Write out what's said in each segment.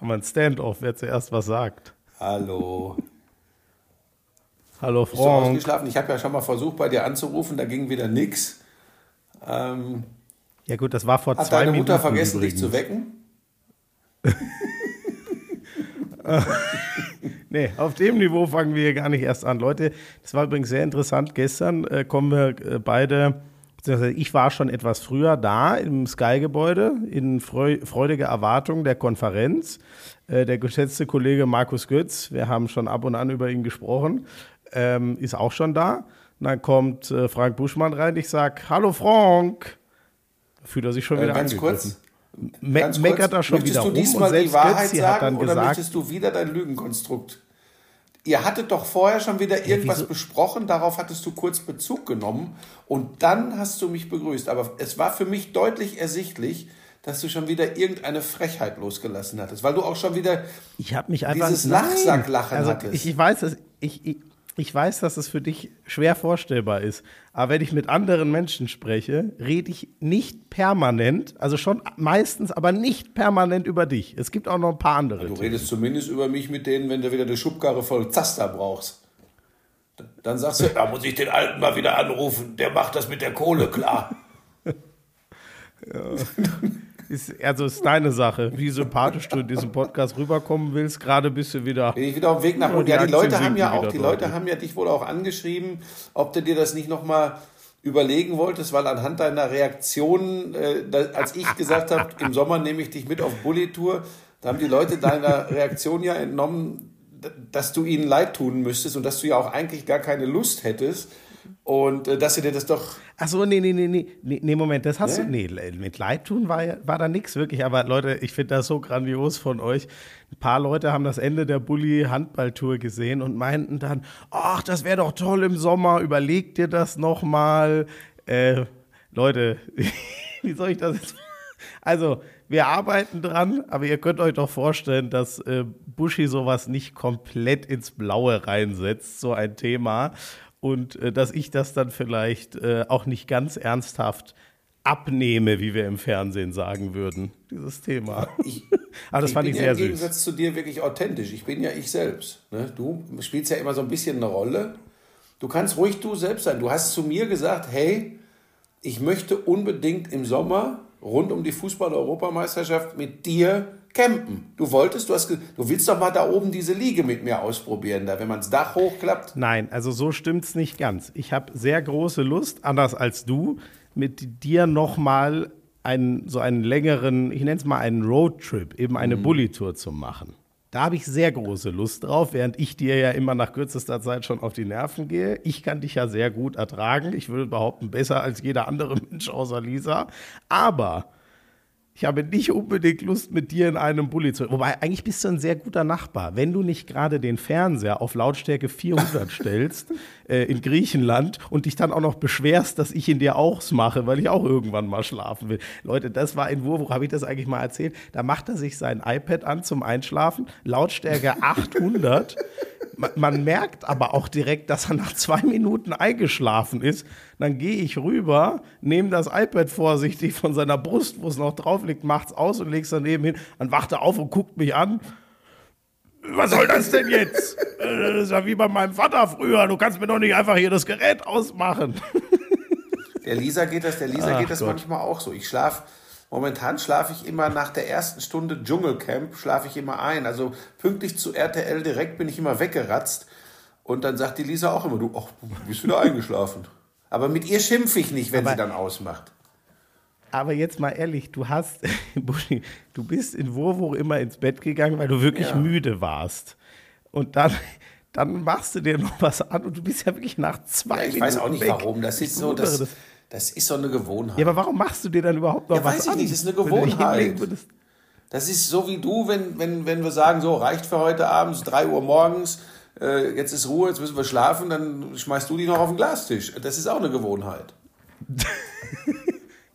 Haben wir ein Standoff, wer zuerst was sagt. Hallo. Hallo Bist du Frank. ausgeschlafen? Ich habe ja schon mal versucht, bei dir anzurufen, da ging wieder nix. Ähm, Ja gut, das war vor hat zwei deine Minuten Mutter vergessen, übrigens. dich zu wecken? Nee, auf dem Niveau fangen wir hier gar nicht erst an. Leute, das war übrigens sehr interessant. Gestern äh, kommen wir äh, beide, beziehungsweise ich war schon etwas früher da im Sky-Gebäude in freu freudiger Erwartung der Konferenz. Äh, der geschätzte Kollege Markus Götz, wir haben schon ab und an über ihn gesprochen, ähm, ist auch schon da. Und dann kommt äh, Frank Buschmann rein. Ich sage, hallo Frank. Fühlt er sich schon Äh, wieder ganz angegriffen. kurz. Me Ganz meckert kurz, er schon möchtest wieder du rum diesmal und selbst die Wahrheit Götzi sagen oder gesagt, möchtest du wieder dein Lügenkonstrukt? Ihr hattet doch vorher schon wieder irgendwas wieso? besprochen, darauf hattest du kurz Bezug genommen und dann hast du mich begrüßt. Aber es war für mich deutlich ersichtlich, dass du schon wieder irgendeine Frechheit losgelassen hattest, weil du auch schon wieder Ich habe mich einfach Dieses. Lachsacklachen also hattest. Ich, ich weiß, dass ich, ich, ich weiß, dass es für dich schwer vorstellbar ist. Aber wenn ich mit anderen Menschen spreche, rede ich nicht permanent, also schon meistens, aber nicht permanent über dich. Es gibt auch noch ein paar andere. Du Themen. redest zumindest über mich mit denen, wenn du wieder eine Schubkarre voll Zaster brauchst. Dann sagst du, da muss ich den Alten mal wieder anrufen, der macht das mit der Kohle klar. Ist, also ist deine Sache, wie sympathisch du in diesem Podcast rüberkommen willst. Gerade bist du wieder. Bin ich wieder auf dem Weg nach Ja, die Ja, die Aktien Leute haben ja auch, die Leute haben ja dich wohl auch angeschrieben, ob du dir das nicht nochmal überlegen wolltest, weil anhand deiner Reaktion, äh, da, als ich gesagt habe, im Sommer nehme ich dich mit auf Bulli-Tour, da haben die Leute deiner Reaktion ja entnommen, dass du ihnen leid tun müsstest und dass du ja auch eigentlich gar keine Lust hättest und äh, dass sie dir das doch Ach so, nee, nee, nee, nee, nee, Moment, das hast Nee? du, nee, mit Leid tun war, war da nichts wirklich, aber Leute, ich finde das so grandios von euch. Ein paar Leute haben das Ende der Bulli-Handballtour gesehen und meinten dann, ach, das wäre doch toll im Sommer, überleg dir das nochmal. Äh, Leute, wie soll ich das jetzt? Also, wir arbeiten dran, aber ihr könnt euch doch vorstellen, dass äh, Buschi sowas nicht komplett ins Blaue reinsetzt, so ein Thema. Und äh, dass ich das dann vielleicht äh, auch nicht ganz ernsthaft abnehme, wie wir im Fernsehen sagen würden, dieses Thema. Ich, aber das fand bin ich ja sehr im süß. Gegensatz zu dir wirklich authentisch. Ich bin ja ich selbst. Ne? Du spielst ja immer so ein bisschen eine Rolle. Du kannst ruhig du selbst sein. Du hast zu mir gesagt, hey, ich möchte unbedingt im Sommer rund um die Fußball-Europameisterschaft mit dir campen. Du wolltest, du hast, du willst doch mal da oben diese Liege mit mir ausprobieren, da, wenn man das Dach hochklappt. Nein, also so stimmt's nicht ganz. Ich habe sehr große Lust, anders als du, mit dir nochmal einen, so einen längeren, ich nenne es mal einen Roadtrip, eben eine Bulli-Tour zu machen. Da habe ich sehr große Lust drauf, während ich dir ja immer nach kürzester Zeit schon auf die Nerven gehe. Ich kann dich ja sehr gut ertragen. Ich würde behaupten, besser als jeder andere Mensch außer Lisa. Aber ich habe nicht unbedingt Lust, mit dir in einem Bulli zu. Wobei, eigentlich bist du ein sehr guter Nachbar. Wenn du nicht gerade den Fernseher auf Lautstärke 400 stellst äh, in Griechenland und dich dann auch noch beschwerst, dass ich ihn dir ausmache, weil ich auch irgendwann mal schlafen will. Leute, das war in Wurwuch, habe ich das eigentlich mal erzählt? Da macht er sich sein iPad an zum Einschlafen, Lautstärke 800. Man, man merkt aber auch direkt, dass er nach zwei Minuten eingeschlafen ist. Dann gehe ich rüber, nehme das iPad vorsichtig von seiner Brust, wo es noch drauf liegt, macht's aus und leg's daneben hin. Dann wacht er auf und guckt mich an. Was soll das denn jetzt? Äh, Das ist ja wie bei meinem Vater früher. Du kannst mir doch nicht einfach hier das Gerät ausmachen. Der Lisa geht das, der Lisa Ach geht das Gott. manchmal auch so. Ich schlafe, momentan schlafe ich immer nach der ersten Stunde Dschungelcamp, schlafe ich immer ein. Also pünktlich zu RTL direkt bin ich immer weggeratzt. Und dann sagt die Lisa auch immer, du, ach, du bist wieder eingeschlafen. Aber mit ihr schimpfe ich nicht, wenn Aber- sie dann ausmacht. Aber jetzt mal ehrlich, du hast, Buschi, du bist in Wurwuch immer ins Bett gegangen, weil du wirklich Ja. müde warst. Und dann, dann machst du dir noch was an und du bist ja wirklich nach zwei Ja, ich Minuten weiß auch nicht weg. warum. Das Ich ist so, das, das ist so eine Gewohnheit. Ja, aber warum machst du dir dann überhaupt noch Ja, was weiß ich an? nicht, das ist eine Gewohnheit. Das ist so wie du, wenn, wenn, wenn wir sagen, so reicht für heute Abend, 3 Uhr morgens, äh, jetzt ist Ruhe, jetzt müssen wir schlafen, dann schmeißt du die noch auf den Glastisch. Das ist auch eine Gewohnheit.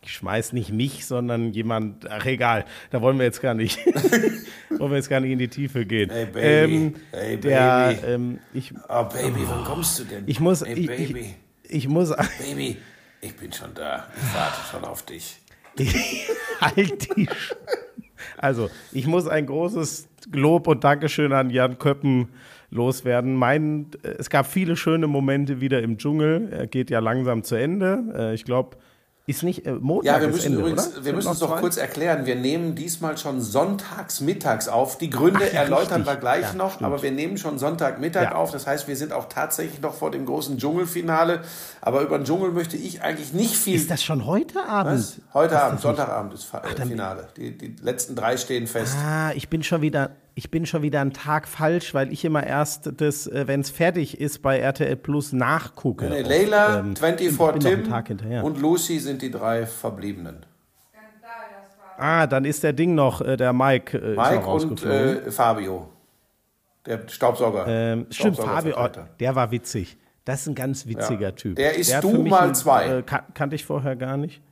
Ich schmeiß nicht mich, sondern jemand, ach egal, da wollen wir jetzt gar nicht, wollen wir jetzt gar nicht in die Tiefe gehen. Hey, Baby. Ähm, Hey, der, Baby. ähm, ich, Oh, Baby, wann kommst du denn? ich muss, Hey, ich, Baby, ich, ich muss, Baby, ich bin schon da. Ich warte schon auf dich. halt die, Sch- Also, ich muss ein großes Lob und Dankeschön an Jan Köppen loswerden. Mein, es gab viele schöne Momente wieder im Dschungel. Er geht ja langsam zu Ende. Äh, ich glaube, ist nicht äh, Montag Ja, wir müssen Ende, übrigens, oder? wir müssen es doch kurz erklären. Wir nehmen diesmal schon sonntags mittags auf. Die Gründe Ach ja, erläutern richtig. wir gleich Ja, noch, stimmt. aber wir nehmen schon Sonntagmittag Ja. auf. Das heißt, wir sind auch tatsächlich noch vor dem großen Dschungelfinale. Aber über den Dschungel möchte ich eigentlich nicht viel. Ist das schon heute Abend? Was? Heute Abend, Sonntagabend ist Fa- äh, Finale. Die, die letzten drei stehen fest. Ah, ich bin schon wieder, ich bin schon wieder einen Tag falsch, weil ich immer erst das, äh, wenn es fertig ist, bei RTL Plus nachgucke. Nee. Leila, Ähm, 24 ich bin noch einen Tim Tag hinterher. und Lucy sind die drei Verbliebenen. ah, dann ist der Ding noch, äh, der Mike, äh, ist Mike noch und äh, Fabio. Der Staubsauger. ähm, stimmt, Fabio, oh, der war witzig. Das ist ein ganz witziger Ja. Typ. Der ist hat du mal ein- zwei. Äh, kan kannte ich vorher gar nicht.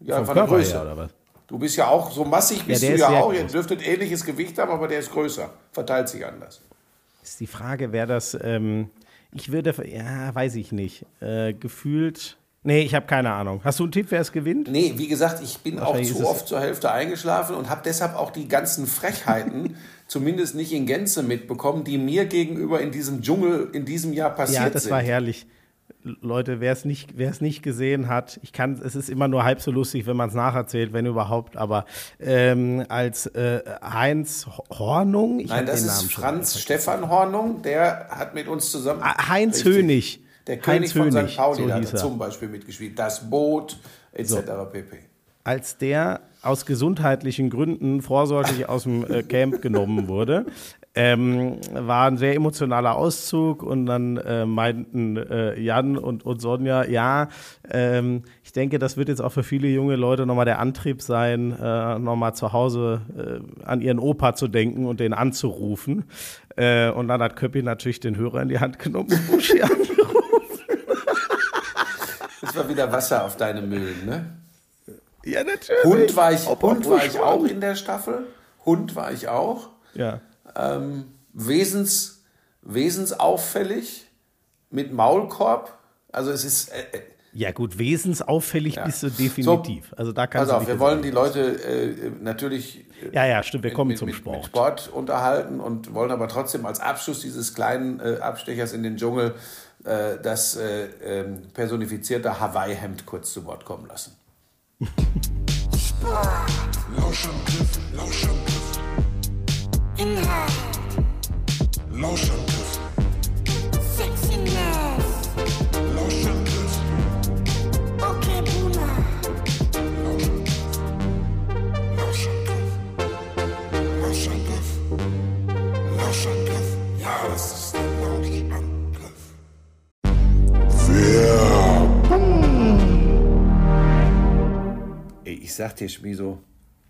Ja, Vom von der Körper Größe. her, oder was? Du bist ja auch so massig, bist der du ja auch. Ihr groß. dürftet ähnliches Gewicht haben, aber der ist größer. Verteilt sich anders. Ist die Frage, wer das, ähm, ich würde, ja, weiß ich nicht, äh, gefühlt, nee, ich habe keine Ahnung. Hast du einen Tipp, wer es gewinnt? Nee, wie gesagt, ich bin auch zu oft zur Hälfte eingeschlafen und habe deshalb auch die ganzen Frechheiten zumindest nicht in Gänze mitbekommen, die mir gegenüber in diesem Dschungel in diesem Jahr passiert Ja, das sind. war herrlich. Leute, wer es nicht, wer es nicht gesehen hat, ich kann, es ist immer nur halb so lustig, wenn man es nacherzählt, wenn überhaupt. Aber ähm, als äh, Heinz Hornung, ich Nein, das ist Namen Franz. Stefan Hornung, der hat mit uns zusammen. Ah, Heinz Richtig. Hönig. Der König Heinz von Hönig, St. Pauli so hat zum Beispiel mitgespielt. Das Boot, etc. pp. als der aus gesundheitlichen Gründen vorsorglich aus dem äh, Camp genommen wurde. Ähm, war ein sehr emotionaler Auszug und dann äh, meinten äh, Jan und, und Sonja, ja, ähm, ich denke, das wird jetzt auch für viele junge Leute nochmal der Antrieb sein, äh, nochmal zu Hause äh, an ihren Opa zu denken und den anzurufen. Äh, und dann hat Köppi natürlich den Hörer in die Hand genommen und Buschi angerufen. Das war wieder Wasser auf deine Mühlen, ne? Ja, natürlich. Hund war ich, Hund war ich auch in der Staffel. Hund war ich auch. Ja. Ähm, wesens, wesensauffällig mit Maulkorb. Also es ist. Äh, äh, Ja, gut, wesensauffällig Ja. bist du definitiv. also da kannst pass du auf, wir wollen die Leute äh, natürlich äh, Ja, ja, stimmt, wir kommen mit, zum mit, Sport. mit Sport unterhalten und wollen aber trotzdem als Abschluss dieses kleinen äh, Abstechers in den Dschungel äh, das äh, ähm, personifizierte Hawaii-Hemd kurz zu Wort kommen lassen. Lauschangriff, Lauschangriff. Inhalt, Lauschangriff, Sexiness, Lauschangriff, okay Boomer, Lauschangriff. Lauschangriff. Lauschangriff. Ja, das ist der Lauschangriff. Ey, Ich sag dir, Schmiso,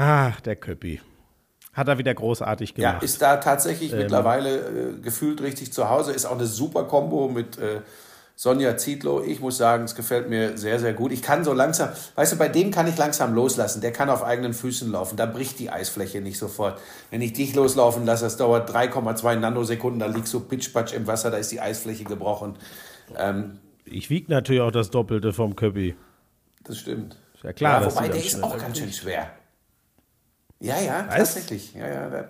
Ach, der Köppi. Hat er wieder großartig Ja, gemacht. ist da tatsächlich mittlerweile äh, gefühlt richtig zu Hause. Ist auch eine super Kombo mit äh, Sonja Zietlow. Ich muss sagen, es gefällt mir sehr, sehr gut. Ich kann so langsam, weißt du, bei dem kann ich langsam loslassen. Der kann auf eigenen Füßen laufen. Da bricht die Eisfläche nicht sofort. Wenn ich dich loslaufen lasse, das dauert 3,2 Nanosekunden, da liegst du pitschpatsch im Wasser, da ist die Eisfläche gebrochen. Ähm, ich wiege natürlich auch das Doppelte vom Köppi. das stimmt. Ist ja klar, ja, wobei, der das ist auch ganz schön schwer. Ja, ja, Was? tatsächlich. Ja, ja, der,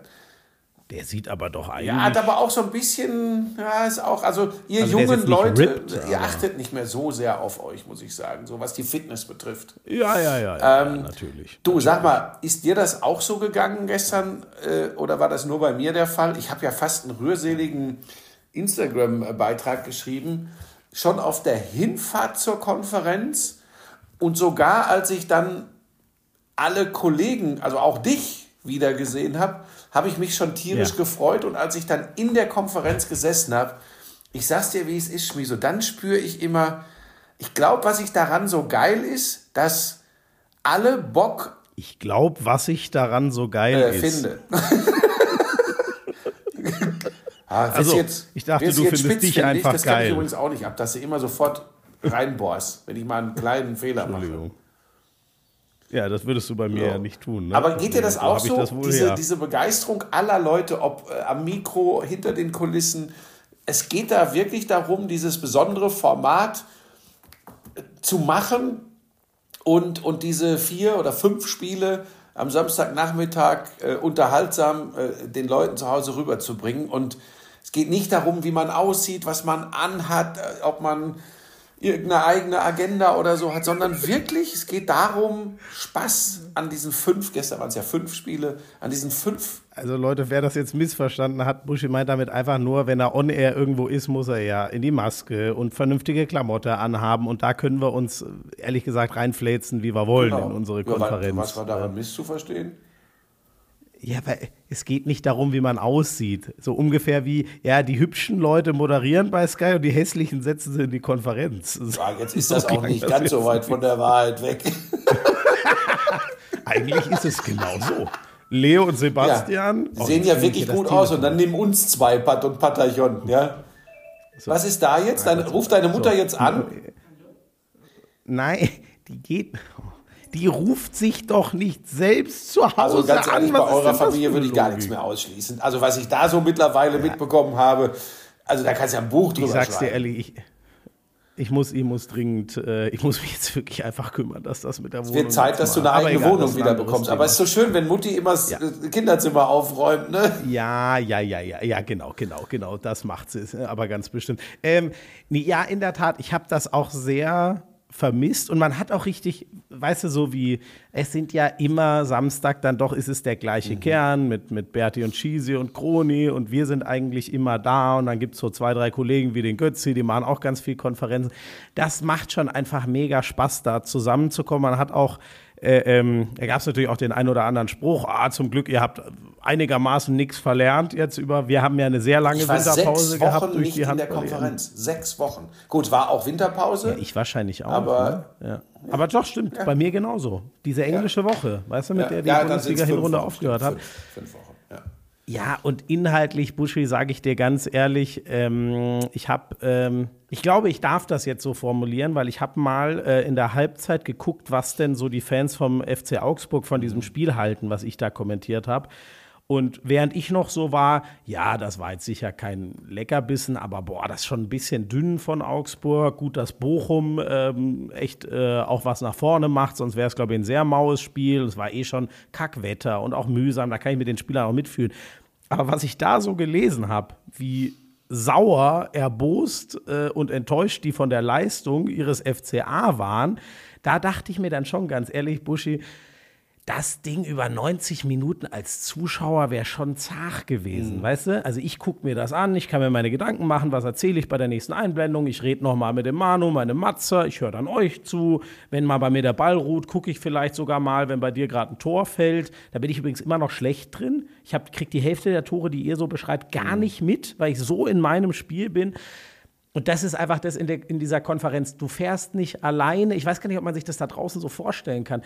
Der sieht aber doch eigentlich. Ja, hat aber auch so ein bisschen, ja, ist auch, also ihr Also jungen Leute, ripped, ihr achtet nicht mehr so sehr auf euch, muss ich sagen, so was die Fitness betrifft. ja, ja, ja, ja, Ähm, ja natürlich. Du, sag mal, ist dir das auch so gegangen gestern äh, oder war das nur bei mir der Fall? Ich habe ja fast einen rührseligen Instagram-Beitrag geschrieben, schon auf der Hinfahrt zur Konferenz und sogar als ich dann alle Kollegen, also auch dich wieder gesehen habe, habe ich mich schon tierisch Ja. gefreut und als ich dann in der Konferenz gesessen habe, ich sag's dir, wie es ist, Schmieso, dann spüre ich immer, ich glaube, was ich daran so geil ist, dass alle Bock Ich glaube, was ich daran so geil äh, ist. finde. ah, Also, jetzt, ich dachte, du jetzt findest dich spitzfindig? einfach Das kann ich geil. übrigens auch nicht ab, dass du immer sofort reinbohrst, wenn ich mal einen kleinen Fehler mache. Entschuldigung. Ja, das würdest du bei mir ja, nicht tun. Ne? Aber geht dir das auch so? das wohl diese, diese Begeisterung aller Leute, ob äh, am Mikro, hinter den Kulissen. Es geht da wirklich darum, dieses besondere Format äh, zu machen und, und diese vier oder fünf Spiele am Samstagnachmittag äh, unterhaltsam äh, den Leuten zu Hause rüberzubringen. Und es geht nicht darum, wie man aussieht, was man anhat, äh, ob man irgendeine eigene Agenda oder so hat, sondern wirklich, es geht darum, Spaß an diesen fünf, gestern waren es ja fünf Spiele, an diesen fünf Also Leute, wer das jetzt missverstanden hat, Buschi meint damit einfach nur, wenn er on-air irgendwo ist, muss er ja in die Maske und vernünftige Klamotte anhaben und da können wir uns, ehrlich gesagt, reinfläzen, wie wir wollen in unsere Genau. Ja, wa- Konferenz. Was war daran misszuverstehen? Ja, aber es geht nicht darum, wie man aussieht. So ungefähr wie, ja, die hübschen Leute moderieren bei Sky und die hässlichen setzen sie in die Konferenz. So- Ja, jetzt ist so das auch klang nicht das ganz so weit von der Wahrheit weg. Eigentlich ist es genau so. Leo und Sebastian Ja, oh, sehen ja wirklich gut aus und dann nimm uns zwei Pat und Patachon, ja. Was ist da jetzt? Dann ruft deine Mutter jetzt an. Nein, die geht. Die ruft sich doch nicht selbst zu Hause Also ganz an. ehrlich, bei eurer Familie würde ich gar nichts mehr ausschließen. Also was ich da so mittlerweile mitbekommen habe, also da kannst du ja ein Buch drüber Ich sag's dir schreiben. ehrlich, ich, ich, muss, ich muss dringend, äh, ich muss mich jetzt wirklich einfach kümmern, dass das mit der Wohnung. Es wird Zeit, dass du eine eigene egal, Wohnung wieder bekommst. Aber es ist so schön, wenn Mutti immer das Ja. äh, Kinderzimmer aufräumt, ne? Ja, ja, ja, ja, ja, genau, genau, genau, das macht sie, äh, aber ganz bestimmt. Ähm, nee, ja, in der Tat, ich habe das auch sehr vermisst und man hat auch richtig, weißt du, so wie, es sind ja immer Samstag, dann doch ist es der gleiche Mhm. Kern mit, mit Berti und Schisi und Kroni und wir sind eigentlich immer da und dann gibt es so zwei, drei Kollegen wie den Götzi, die machen auch ganz viel Konferenzen. Das macht schon einfach mega Spaß, da zusammenzukommen. Man hat auch äh, ähm, da gab es natürlich auch den einen oder anderen Spruch, ah, zum Glück, ihr habt einigermaßen nichts verlernt jetzt über, wir haben ja eine sehr lange Winterpause sechs gehabt Wochen durch nicht die in der Handball-EM. Konferenz. Sechs Wochen. Gut, war auch Winterpause. Ja, ich wahrscheinlich auch. Aber- ne? ja. Aber doch, stimmt, bei mir genauso. Diese englische Woche, weißt du, mit der die Bundesliga-Hinrunde aufgehört hat. Fünf Wochen, ja. Und inhaltlich, Buschi, sage ich dir ganz ehrlich, ähm, ich habe, ähm, ich glaube, ich darf das jetzt so formulieren, weil ich habe mal äh, in der Halbzeit geguckt, was denn so die Fans vom FC Augsburg von diesem Spiel halten, was ich da kommentiert habe. Und während ich noch so war, ja, das war jetzt sicher kein Leckerbissen, aber boah, das ist schon ein bisschen dünn von Augsburg. Gut, dass Bochum ähm, echt äh, auch was nach vorne macht, sonst wäre es, glaube ich, ein sehr maues Spiel. Es war eh schon Kackwetter und auch mühsam, da kann ich mit den Spielern auch mitfühlen. Aber was ich da so gelesen habe, wie sauer, erbost äh, und enttäuscht die von der Leistung ihres FCA waren, da dachte ich mir dann schon ganz ehrlich, Buschi, das Ding über 90 Minuten als Zuschauer wäre schon zart gewesen, weißt du? Also ich gucke mir das an, ich kann mir meine Gedanken machen, was erzähle ich bei der nächsten Einblendung. Ich rede nochmal mit dem Manu, meinem Matzer, ich höre dann euch zu. Wenn mal bei mir der Ball ruht, gucke ich vielleicht sogar mal, wenn bei dir gerade ein Tor fällt. Da bin ich übrigens immer noch schlecht drin. Ich hab, krieg die Hälfte der Tore, die ihr so beschreibt, gar nicht mit, weil ich so in meinem Spiel bin. Und das ist einfach das in, der, in dieser Konferenz. Du fährst nicht alleine. Ich weiß gar nicht, ob man sich das da draußen so vorstellen kann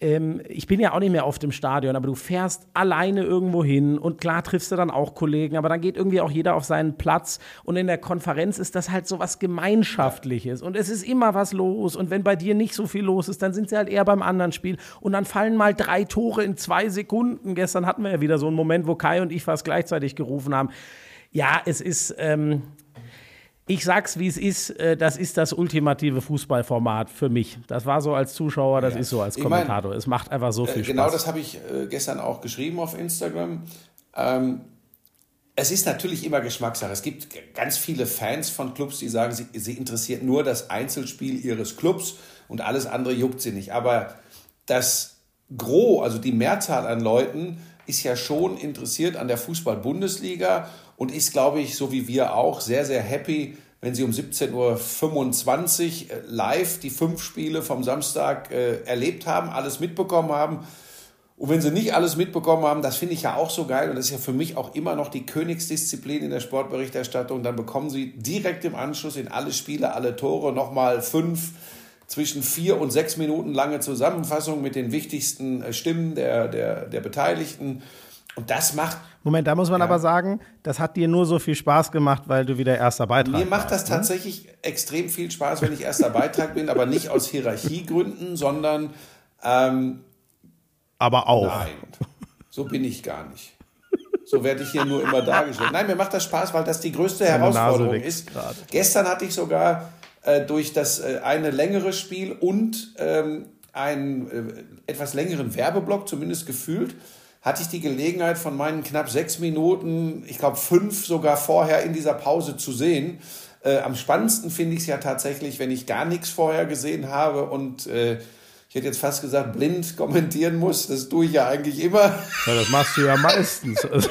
ähm, ich bin ja auch nicht mehr oft im Stadion, aber du fährst alleine irgendwo hin und klar triffst du dann auch Kollegen, aber dann geht irgendwie auch jeder auf seinen Platz und in der Konferenz ist das halt so was Gemeinschaftliches und es ist immer was los und wenn bei dir nicht so viel los ist, dann sind sie halt eher beim anderen Spiel und dann fallen mal drei Tore in zwei Sekunden. Gestern hatten wir ja wieder so einen Moment, wo Kai und ich fast gleichzeitig gerufen haben. Ja, es ist, ähm, ich sag's, wie es ist, äh, das ist das ultimative Fußballformat für mich. Das war so als Zuschauer, das Ja. ist so als Ich mein, Kommentator. es macht einfach so viel Äh, Genau Spaß. das habe ich äh, gestern auch geschrieben auf Instagram. Ähm, es ist natürlich immer Geschmackssache. Es gibt ganz viele Fans von Clubs, die sagen, sie, sie interessiert nur das Einzelspiel ihres Clubs und alles andere juckt sie nicht. Aber das Gros, also die Mehrzahl an Leuten, ist ja schon interessiert an der Fußball-Bundesliga und ist, glaube ich, so wie wir auch, sehr, sehr happy, wenn sie um 17.25 Uhr äh, live die fünf Spiele vom Samstag äh, erlebt haben, alles mitbekommen haben. Und wenn sie nicht alles mitbekommen haben, das finde ich ja auch so geil und das ist ja für mich auch immer noch die Königsdisziplin in der Sportberichterstattung, dann bekommen sie direkt im Anschluss in alle Spiele, alle Tore nochmal fünf zwischen vier und sechs Minuten lange Zusammenfassung mit den wichtigsten äh, Stimmen der, der, der Beteiligten. Und das macht Moment, da muss man aber sagen, das hat dir nur so viel Spaß gemacht, weil du wieder erster Beitrag Mir macht das ne? tatsächlich extrem viel Spaß, wenn ich erster Beitrag bin, aber nicht aus Hierarchiegründen, sondern ähm, Aber auch. nein, so bin ich gar nicht. So werde ich hier nur immer dargestellt. Nein, mir macht das Spaß, weil das die größte Nase Herausforderung ist. gerade. Gestern hatte ich sogar äh, durch das äh, eine längere Spiel und ähm, einen äh, etwas längeren Werbeblock, zumindest gefühlt, hatte ich die Gelegenheit von meinen knapp sechs Minuten, ich glaube fünf sogar vorher in dieser Pause zu sehen. Äh, am spannendsten finde ich es ja tatsächlich, wenn ich gar nichts vorher gesehen habe und äh, ich hätte jetzt fast gesagt, blind kommentieren muss. Das tue ich ja eigentlich immer. Ja, das machst du ja meistens.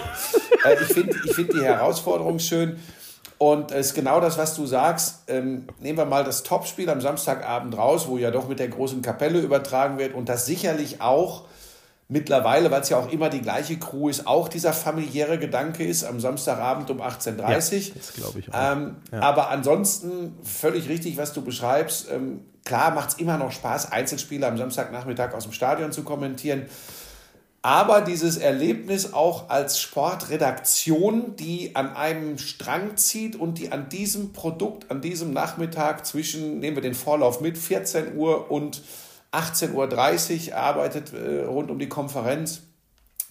Äh, ich finde ich find die Herausforderung schön. Und es ist genau das, was du sagst. Ähm, nehmen wir mal das Topspiel am Samstagabend raus, wo ja doch mit der großen Kapelle übertragen wird und das sicherlich auch mittlerweile, weil es ja auch immer die gleiche Crew ist, auch dieser familiäre Gedanke ist am Samstagabend um 18.30 Uhr. das glaube ich auch. Ähm, Aber ansonsten völlig richtig, was du beschreibst. Ähm, klar macht es immer noch Spaß, Einzelspiele am Samstagnachmittag aus dem Stadion zu kommentieren. Aber dieses Erlebnis auch als Sportredaktion, die an einem Strang zieht und die an diesem Produkt, an diesem Nachmittag zwischen, nehmen wir den Vorlauf mit, 14 Uhr und 18.30 Uhr arbeitet äh, rund um die Konferenz,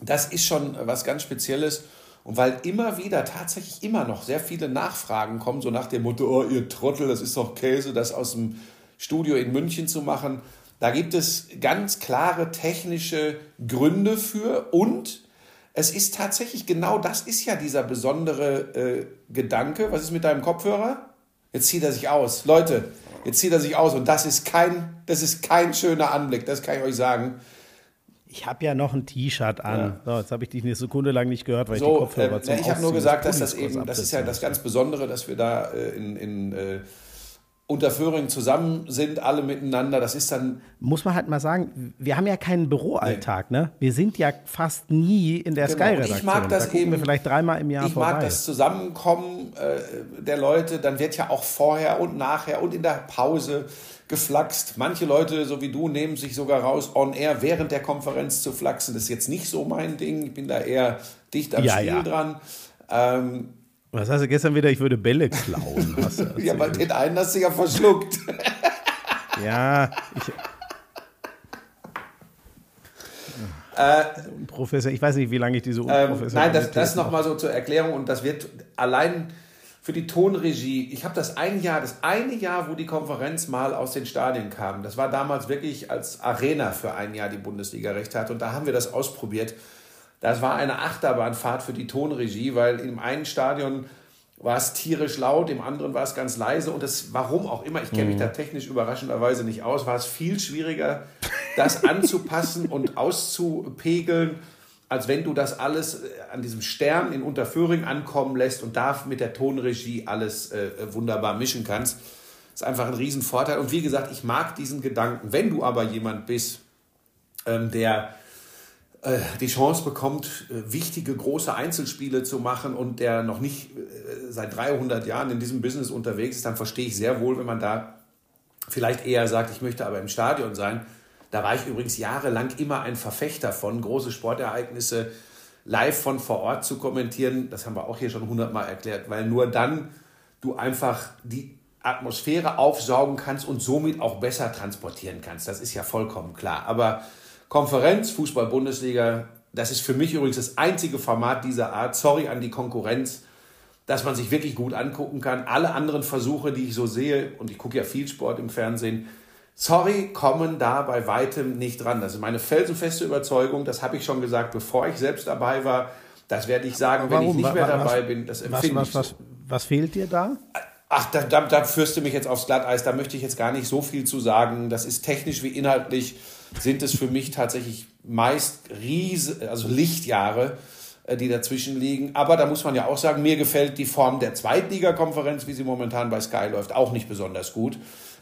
das ist schon was ganz Spezielles. Und weil immer wieder, tatsächlich immer noch sehr viele Nachfragen kommen, so nach dem Motto, oh, ihr Trottel, das ist doch Käse, das aus dem Studio in München zu machen. Da gibt es ganz klare technische Gründe für und es ist tatsächlich genau das ist ja dieser besondere äh, Gedanke. Was ist mit deinem Kopfhörer? Jetzt zieht er sich aus. Leute, jetzt zieht er sich aus und das ist kein, das ist kein schöner Anblick, das kann ich euch sagen. ich habe ja noch ein T-Shirt an. So, jetzt habe ich dich eine Sekunde lang nicht gehört, weil ich die So, Kopfhörer äh, zum ich habe nur gesagt, dass das eben, das ist ja das ganz Besondere, dass wir da äh, in, in äh, Unterföhring zusammen sind, alle miteinander. Das ist dann Muss man halt mal sagen, wir haben ja keinen Büroalltag, ne? Wir sind ja fast nie in der Genau. Sky-Redaktion. Ich mag das da eben- wir vielleicht dreimal im Jahr ich vorbei. mag das Zusammenkommen äh, der Leute. Dann wird ja auch vorher und nachher und in der Pause geflaxt. Manche Leute, so wie du, nehmen sich sogar raus, on air während der Konferenz zu flachsen. Das ist jetzt nicht so mein Ding. Ich bin da eher dicht am Ja, Spiel ja. dran. Ähm, Was hast du gestern wieder? Ich würde Bälle klauen. Hast du ja, aber erzählt. den einen hast du ja verschluckt. ja, ich. Professor, ich weiß nicht, wie lange ich diese Ähm, unprofessionelle nein, das, das nochmal so zur Erklärung und das wird allein für die Tonregie. Ich habe das ein Jahr, das eine Jahr, wo die Konferenz mal aus den Stadien kam, das war damals wirklich als Arena für ein Jahr die Bundesliga recht hat und da haben wir das ausprobiert. Das war eine Achterbahnfahrt für die Tonregie, weil im einen Stadion war es tierisch laut, im anderen war es ganz leise und das, warum auch immer, ich kenne mich da technisch überraschenderweise nicht aus, war es viel schwieriger, das anzupassen und auszupegeln, als wenn du das alles äh, an diesem Stern in Unterföhring ankommen lässt und da mit der Tonregie alles äh, wunderbar mischen kannst. Das ist einfach ein Riesenvorteil. Und wie gesagt, ich mag diesen Gedanken. Wenn du aber jemand bist, ähm, der die Chance bekommt, äh, wichtige große Einzelspiele zu machen und der noch nicht äh, seit 300 Jahren in diesem Business unterwegs ist, dann verstehe ich sehr wohl, wenn man da vielleicht eher sagt, ich möchte aber im Stadion sein. Da war ich übrigens jahrelang immer ein Verfechter von, große Sportereignisse live von vor Ort zu kommentieren. Das haben wir auch hier schon hundertmal erklärt, weil nur dann du einfach die Atmosphäre aufsaugen kannst und somit auch besser transportieren kannst. Das ist ja vollkommen klar. Aber Konferenz, Fußball-Bundesliga, das ist für mich übrigens das einzige Format dieser Art. Sorry an die Konkurrenz dass man sich wirklich gut angucken kann. Alle anderen Versuche, die ich so sehe, und ich gucke ja viel Sport im Fernsehen, sorry, kommen da bei weitem nicht dran. Das ist meine felsenfeste Überzeugung. Das habe ich schon gesagt, bevor ich selbst dabei war. Das werde ich sagen, wenn ich nicht mehr dabei was- bin. Das was, empfinde was, ich so. was, was fehlt dir da? Ach, da, da, da führst du mich jetzt aufs Glatteis. Da möchte ich jetzt gar nicht so viel zu sagen. Das ist technisch wie inhaltlich sind es für mich tatsächlich meist Riese, also Lichtjahre, äh, die dazwischen liegen. Aber da muss man ja auch sagen, mir gefällt die Form der Zweitligakonferenz, wie sie momentan bei Sky läuft, auch nicht besonders gut.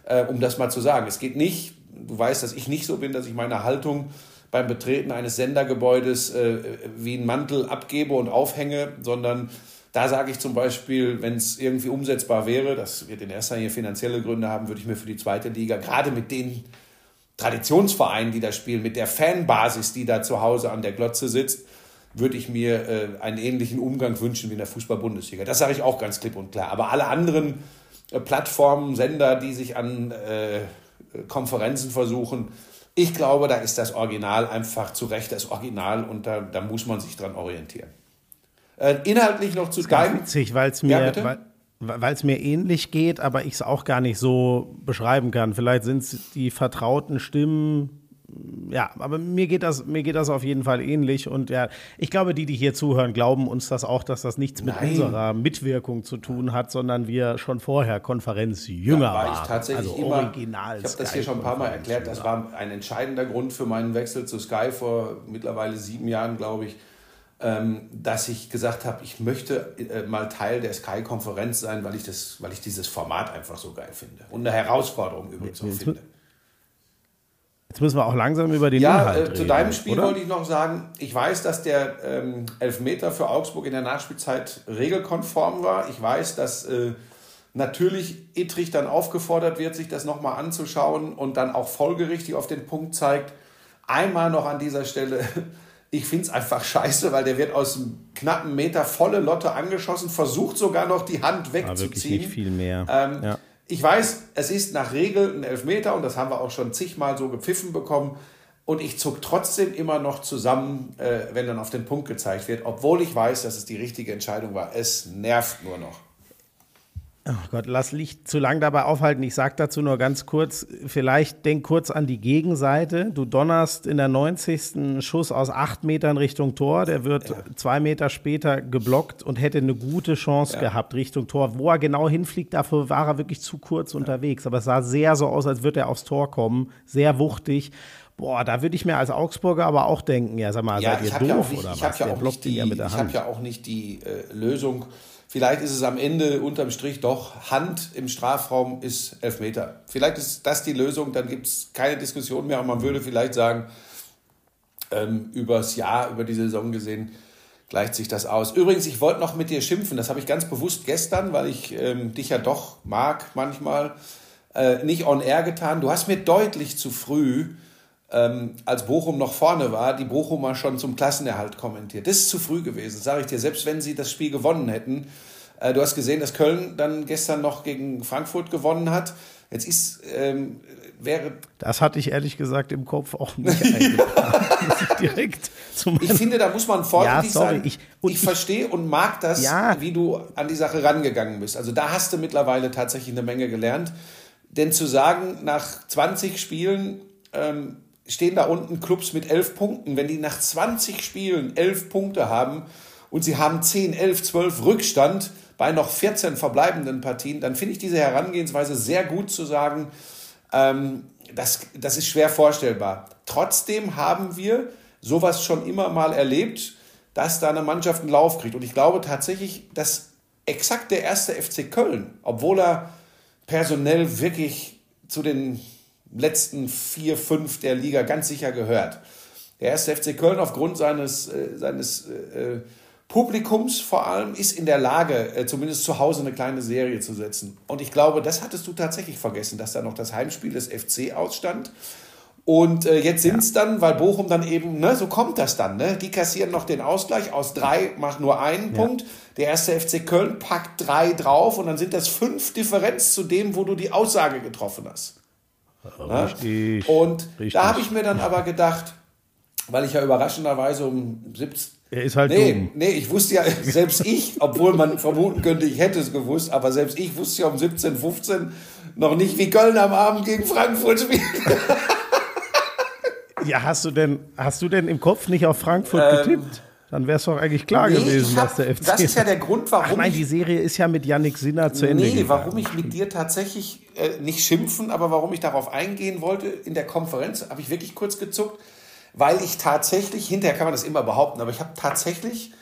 Äh, um das mal zu sagen. Es geht nicht, du weißt, dass ich nicht so bin, dass ich meine Haltung beim Betreten eines Sendergebäudes äh, wie einen Mantel abgebe und aufhänge, sondern da sage ich zum Beispiel, wenn es irgendwie umsetzbar wäre, das wird in erster Linie finanzielle Gründe haben, würde ich mir für die zweite Liga, gerade mit den Traditionsvereinen, die da spielen, mit der Fanbasis, die da zu Hause an der Glotze sitzt, würde ich mir äh, einen ähnlichen Umgang wünschen wie in der Fußball-Bundesliga. Das sage ich auch ganz klipp und klar. Aber alle anderen äh, Plattformen, Sender, die sich an äh, Konferenzen versuchen, ich glaube, da ist das Original einfach zu Recht das Original und da, da muss man sich dran orientieren. Äh, inhaltlich noch zu deinem. Witzig, weil es Ja, mir, bitte? Weil, es mir ähnlich geht, aber ich es auch gar nicht so beschreiben kann. Vielleicht sind es die vertrauten Stimmen. Ja, aber mir geht das, mir geht das auf jeden Fall ähnlich. Und ja, ich glaube, die, die hier zuhören, glauben uns das auch, dass das nichts mit Nein. unserer Mitwirkung zu tun hat, sondern wir schon vorher Konferenz jünger war ich waren. tatsächlich also immer. original. Ich habe das hier schon ein paar Mal erklärt. Das war ein entscheidender Grund für meinen Wechsel zu Sky vor mittlerweile sieben Jahren, glaube ich, dass ich gesagt habe, ich möchte äh, mal Teil der Sky-Konferenz sein, weil ich, das, weil ich dieses Format einfach so geil finde. Und eine Herausforderung übrigens auch finde. Jetzt müssen wir auch langsam über den Ja, Inhalt äh, zu reden, deinem Spiel oder? wollte ich noch sagen, ich weiß, dass der ähm, Elfmeter für Augsburg in der Nachspielzeit regelkonform war. Ich weiß, dass äh, natürlich Ittrich dann aufgefordert wird, sich das nochmal anzuschauen und dann auch folgerichtig auf den Punkt zeigt. Einmal noch an dieser Stelle, ich finde es einfach scheiße, weil der wird aus einem knappen Meter volle Lotte angeschossen, versucht sogar noch die Hand Ah, wirklich wegzuziehen. nicht viel mehr. Ähm, ja. Ich weiß, es ist nach Regel ein Elfmeter und das haben wir auch schon zigmal so gepfiffen bekommen. Und ich zuck trotzdem immer noch zusammen, äh, wenn dann auf den Punkt gezeigt wird, obwohl ich weiß, dass es die richtige Entscheidung war. Es nervt nur noch. Oh Gott, lass Licht zu lang dabei aufhalten. Ich sage dazu nur ganz kurz, vielleicht denk kurz an die Gegenseite. Du donnerst in der 90. Schuss aus acht Metern Richtung Tor. Der wird zwei Meter später geblockt und hätte eine gute Chance gehabt Richtung Tor. Wo er genau hinfliegt, dafür war er wirklich zu kurz unterwegs. Aber es sah sehr so aus, als würde er aufs Tor kommen. Sehr wuchtig. Boah, da würde ich mir als Augsburger aber auch denken, ja, sag mal, Ja, seid ich ihr habe doof ja nicht, oder ich was? hab ja auch nicht ihn die, ja ich habe ja auch nicht die äh, Lösung. Vielleicht ist es am Ende unterm Strich doch Hand im Strafraum ist Elfmeter. Vielleicht ist das die Lösung, dann gibt es keine Diskussion mehr und man würde vielleicht sagen, ähm, übers Jahr, über die Saison gesehen, gleicht sich das aus. Übrigens, ich wollte noch mit dir schimpfen, das habe ich ganz bewusst gestern, weil ich ähm, dich ja doch mag manchmal, äh, nicht on air getan. Du hast mir deutlich zu früh, ähm, als Bochum noch vorne war, die Bochumer schon zum Klassenerhalt kommentiert. Das ist zu früh gewesen, sage ich dir, selbst wenn sie das Spiel gewonnen hätten. Äh, du hast gesehen, dass Köln dann gestern noch gegen Frankfurt gewonnen hat. Jetzt ist, ähm, wäre Das hatte ich ehrlich gesagt im Kopf auch nicht eingeplant. Direkt zu Ich finde, da muss man vorsichtig Ja, sorry, sein. ich- Ich, ich- verstehe und mag das, Ja. wie du an die Sache rangegangen bist. Also da hast du mittlerweile tatsächlich eine Menge gelernt. Denn zu sagen, nach 20 Spielen ähm, stehen da unten Clubs mit 11 Punkten, wenn die nach 20 Spielen 11 Punkte haben und sie haben 10, 11, 12 Rückstand bei noch 14 verbleibenden Partien, dann finde ich diese Herangehensweise sehr gut zu sagen, ähm, das, das ist schwer vorstellbar. Trotzdem haben wir sowas schon immer mal erlebt, dass da eine Mannschaft einen Lauf kriegt. Und ich glaube tatsächlich, dass exakt der erste FC Köln, obwohl er personell wirklich zu den letzten vier, fünf der Liga ganz sicher gehört. Der erste FC Köln aufgrund seines, äh, seines äh, Publikums vor allem ist in der Lage, äh, zumindest zu Hause eine kleine Serie zu setzen. Und ich glaube, das hattest du tatsächlich vergessen, dass da noch das Heimspiel des FC ausstand. Und äh, jetzt sind es dann, weil Bochum dann eben, ne, so kommt das dann, ne? Die kassieren noch den Ausgleich, aus drei macht nur einen Punkt. Der erste FC Köln packt drei drauf und dann sind das fünf Differenz zu dem, wo du die Aussage getroffen hast. Ne? Richtig. Und Richtig. da habe ich mir dann aber gedacht, weil ich ja überraschenderweise um 17, Er ist halt Nee, dumm. nee, ich wusste ja, selbst ich, obwohl man vermuten könnte, ich hätte es gewusst, aber selbst ich wusste ja um 17, 15 noch nicht, wie Köln am Abend gegen Frankfurt spielt. Ja, hast du denn, hast du denn im Kopf nicht auf Frankfurt getippt? Dann wäre es doch eigentlich klar Nee, gewesen, hab- dass der FC. das ist ja der Grund, warum Ach ich- die Serie ist ja mit Yannick Sinner zu Ende Nee, gegangen. warum ich mit dir tatsächlich äh, nicht schimpfen, aber warum ich darauf eingehen wollte, in der Konferenz habe ich wirklich kurz gezuckt, weil ich tatsächlich, hinterher kann man das immer behaupten, aber ich habe tatsächlich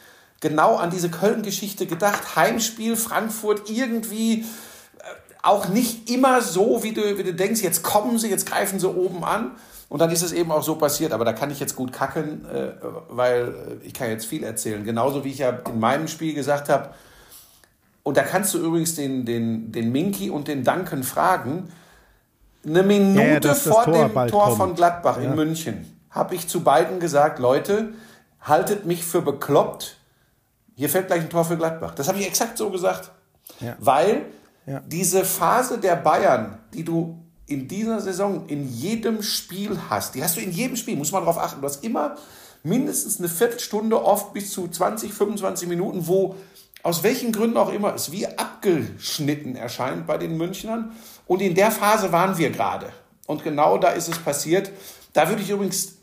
genau an diese Köln-Geschichte gedacht. Heimspiel, Frankfurt, irgendwie äh, auch nicht immer so, wie du, wie du denkst, jetzt kommen sie, jetzt greifen sie oben an. Und dann ist es eben auch so passiert. Aber da kann ich jetzt gut kacken, äh, weil ich kann jetzt viel erzählen. Genauso wie ich ja in meinem Spiel gesagt habe, und da kannst du übrigens den, den, den Minky und den Duncan fragen. Eine Minute Ja, vor Tor dem Tor kommt. von Gladbach Ja. in München habe ich zu beiden gesagt, Leute, haltet mich für bekloppt. Hier fällt gleich ein Tor für Gladbach. Das habe ich exakt so gesagt. Weil diese Phase der Bayern, die du in dieser Saison in jedem Spiel hast, die hast du in jedem Spiel, muss man darauf achten. Du hast immer mindestens eine Viertelstunde, oft bis zu 20, 25 Minuten, wo aus welchen Gründen auch immer es wie abgeschnitten erscheint bei den Münchnern. Und in der Phase waren wir gerade. Und genau da ist es passiert. Da würde ich übrigens,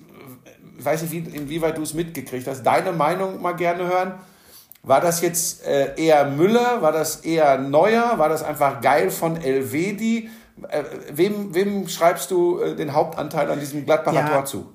ich weiß nicht, wie, inwieweit du es mitgekriegt hast, deine Meinung mal gerne hören. War das jetzt äh, eher Müller? War das eher Neuer? War das einfach geil von Elvedi? Äh, wem, wem schreibst du äh, den Hauptanteil an diesem Gladbacher Ja. Tor zu?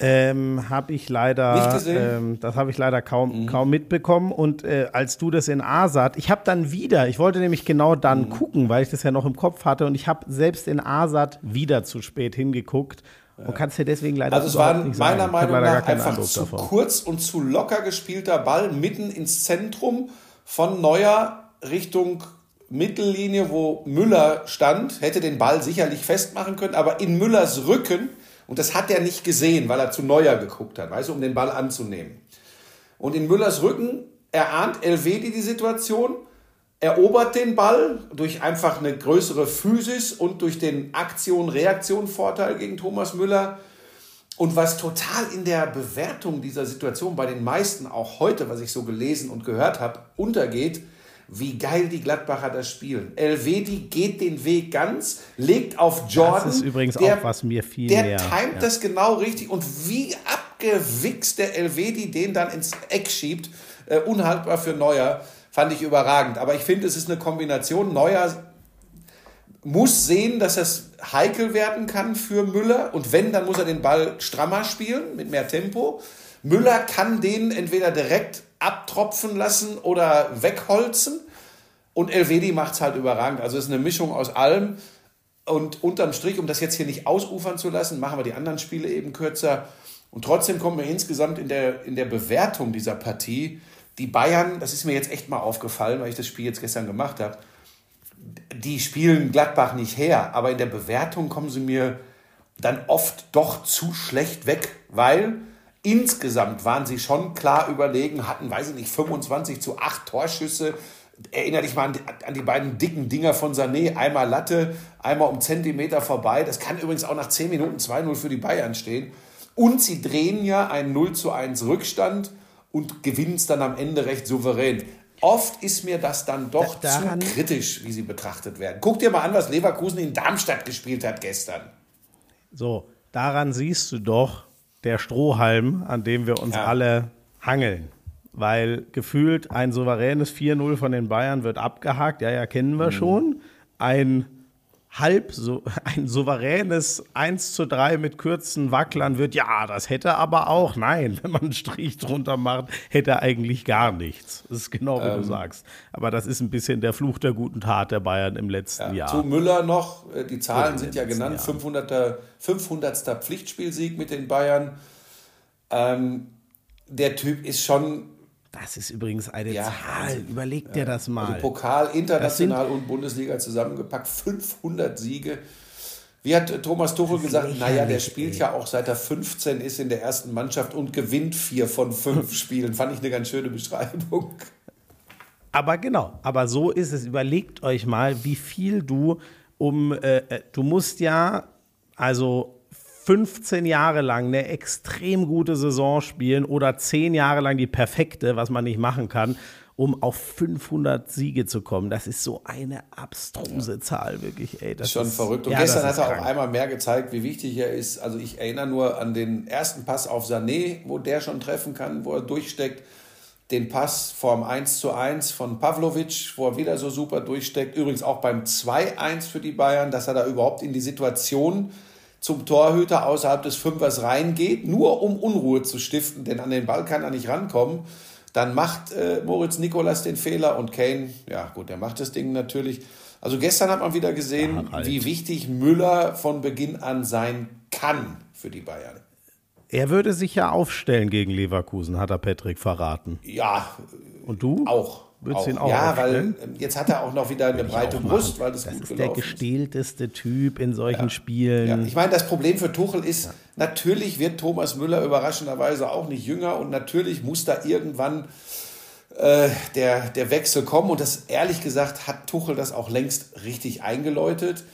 Ähm, habe ich leider, Nicht? Mhm. ähm, das habe ich leider kaum, kaum mitbekommen. Und äh, als du das in Asat, ich habe dann wieder, ich wollte nämlich genau dann Mhm. gucken, weil ich das ja noch im Kopf hatte, und ich habe selbst in Asat wieder zu spät hingeguckt und kannst dir deswegen leider Also es war nicht sagen. meiner Ich hab Meinung leider gar nach keinen einfach Eindruck zu davon. kurz und zu locker gespielter Ball mitten ins Zentrum von Neuer Richtung Mittellinie, wo Müller stand, hätte den Ball sicherlich festmachen können, aber in Müllers Rücken, und das hat er nicht gesehen, weil er zu Neuer geguckt hat, weißt du, um den Ball anzunehmen. Und in Müllers Rücken erahnt Elvedi die Situation, erobert den Ball durch einfach eine größere Physis und durch den Aktion-Reaktion-Vorteil gegen Thomas Müller. Und was total in der Bewertung dieser Situation bei den meisten, auch heute, was ich so gelesen und gehört habe, untergeht, wie geil die Gladbacher das spielen. Elvedi geht den Weg ganz, legt auf Jordan. ist übrigens der, auch, was mir viel Der mehr- timet ja. das genau richtig und wie abgewichst der Elvedi den dann ins Eck schiebt, äh, unhaltbar für Neuer, fand ich überragend. Aber ich finde, es ist eine Kombination. Neuer muss sehen, dass es heikel werden kann für Müller. Und wenn, dann muss er den Ball strammer spielen, mit mehr Tempo. Müller kann den entweder direkt abtropfen lassen oder wegholzen. Und Elvedi macht es halt überragend. Also es ist eine Mischung aus allem. Und unterm Strich, um das jetzt hier nicht ausufern zu lassen, machen wir die anderen Spiele eben kürzer. Und trotzdem kommen wir insgesamt in der, in der Bewertung dieser Partie, die Bayern, das ist mir jetzt echt mal aufgefallen, weil ich das Spiel jetzt gestern gemacht habe, die spielen Gladbach nicht her, aber in der Bewertung kommen sie mir dann oft doch zu schlecht weg, weil insgesamt waren sie schon klar überlegen, hatten, weiß ich nicht, 25 zu 8 Torschüsse. Erinnere dich mal an die, an die beiden dicken Dinger von Sané, einmal Latte, einmal um Zentimeter vorbei. Das kann übrigens auch nach 10 Minuten 2-0 für die Bayern stehen. Und sie drehen ja einen 0 zu 1 Rückstand und gewinnen es dann am Ende recht souverän. Oft ist mir das dann doch Da- zu kritisch, wie sie betrachtet werden. Guck dir mal an, was Leverkusen in Darmstadt gespielt hat gestern. So, daran siehst du doch der Strohhalm, an dem wir uns Ja. alle hangeln. Weil gefühlt ein souveränes 4-0 von den Bayern wird abgehakt. Ja, ja, kennen Mhm. wir schon. Ein halb so, ein souveränes 1 zu 3 mit kurzen Wacklern wird, ja, das hätte aber auch, nein, wenn man einen Strich drunter macht, hätte eigentlich gar nichts. Das ist genau wie Ähm. du sagst. Aber das ist ein bisschen der Fluch der guten Tat der Bayern im letzten Jahr. Zu Müller noch, äh, die Zahlen in sind ja genannt, Jahren. 500. 500. Pflichtspielsieg mit den Bayern. Ähm, der Typ ist schon Das ist übrigens eine Ja, Zahl. Wahnsinn. Überleg dir das mal. also Pokal, international und Bundesliga zusammengepackt, 500 Siege. Wie hat äh, Thomas Tuchel gesagt, naja, der spielt ja auch seit er 15 ist in der ersten Mannschaft und gewinnt vier von fünf Spielen. Fand ich eine ganz schöne Beschreibung. Aber genau, aber so ist es. Überlegt euch mal, wie viel du um, äh, äh, du musst ja also 15 Jahre lang eine extrem gute Saison spielen oder 10 Jahre lang die perfekte, was man nicht machen kann, um auf 500 Siege zu kommen. Das ist so eine abstruse Zahl, wirklich. Ey, das Schon ist, verrückt. Und ja, gestern hat er auch einmal mehr gezeigt, wie wichtig er ist. Also ich erinnere nur an den ersten Pass auf Sané, wo der schon treffen kann, wo er durchsteckt. Den Pass vorm 1 zu 1 von Pavlovic, wo er wieder so super durchsteckt. Übrigens auch beim 2-1 für die Bayern, dass er da überhaupt in die Situation zum Torhüter außerhalb des Fünfers reingeht, nur um Unruhe zu stiften, denn an den Ball kann er nicht rankommen. Dann macht äh, Moritz Nikolas den Fehler und Kane, ja gut, der macht das Ding natürlich. Also gestern hat man wieder gesehen, Ja, halt. wie wichtig Müller von Beginn an sein kann für die Bayern. Er würde sich ja aufstellen gegen Leverkusen, hat er Patrick verraten. Ja, Und du? auch. Würdest ihn auch ja, weil aufstellen? ähm, jetzt hat er auch noch wieder eine breite Brust, weil das, Das gut ist der gelaufen ist. gestählteste Typ in solchen Spielen. Ja, ich meine, das Problem für Tuchel ist, natürlich wird Thomas Müller überraschenderweise auch nicht jünger und natürlich muss da irgendwann äh, der, der Wechsel kommen. Und das ehrlich gesagt hat Tuchel das auch längst richtig eingeläutet.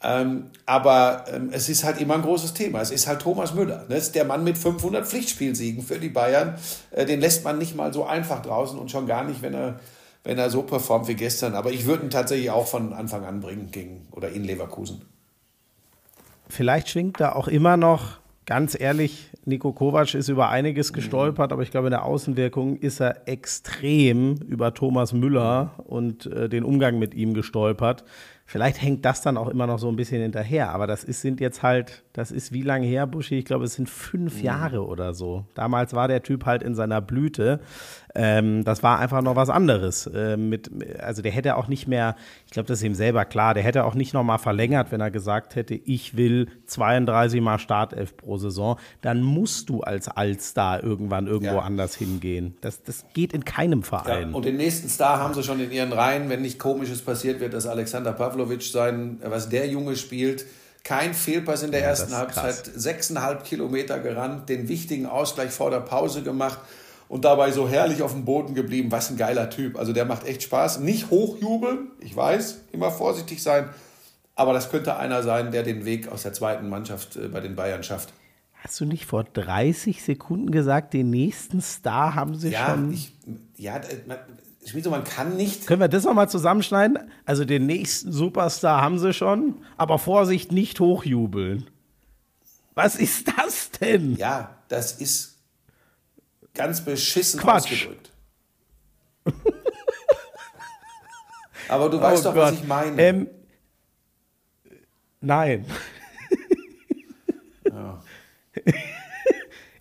Ähm, aber ähm, es ist halt immer ein großes Thema. Es ist halt Thomas Müller. Ne? Das ist der Mann mit 500 Pflichtspielsiegen für die Bayern. Äh, den lässt man nicht mal so einfach draußen und schon gar nicht, wenn er, wenn er so performt wie gestern. Aber ich würde ihn tatsächlich auch von Anfang an bringen gegen oder in Leverkusen. Vielleicht schwingt da auch immer noch, ganz ehrlich, Nico Kovac ist über einiges gestolpert, aber ich glaube, in der Außenwirkung ist er extrem über Thomas Müller und äh, den Umgang mit ihm gestolpert. Vielleicht hängt das dann auch immer noch so ein bisschen hinterher, aber das ist, sind jetzt halt, das ist wie lange her, Buschi? Ich glaube, es sind fünf Jahre oder so. Damals war der Typ halt in seiner Blüte. Ähm, das war einfach noch was anderes. Ähm, mit, also der hätte auch nicht mehr, ich glaube, das ist ihm selber klar, der hätte auch nicht noch mal verlängert, wenn er gesagt hätte, ich will 32 Mal Startelf pro Saison. Dann musst du als Allstar irgendwann irgendwo Ja. anders hingehen. Das, das geht in keinem Ja, Verein. und den nächsten Star haben sie schon in ihren Reihen. Wenn nicht Komisches passiert, wird das Alexander Pavlovic sein, was der Junge spielt. Kein Fehlpass in der ersten ist krass. Halbzeit, sechseinhalb Kilometer gerannt, den wichtigen Ausgleich vor der Pause gemacht und dabei so herrlich auf dem Boden geblieben. Was ein geiler Typ. Also der macht echt Spaß. Nicht hochjubeln, ich weiß, immer vorsichtig sein. Aber das könnte einer sein, der den Weg aus der zweiten Mannschaft äh, bei den Bayern schafft. Hast du nicht vor 30 Sekunden gesagt, den nächsten Star haben sie Ja, schon? ich, ja, man, Schmieso, man kann nicht Können wir das nochmal zusammenschneiden? Also den nächsten Superstar haben sie schon, aber Vorsicht, nicht hochjubeln. Was ist das denn? Ja, das ist ganz beschissen Quatsch. ausgedrückt. Aber du weißt Oh doch, was Gott. ich meine. Ähm, Nein.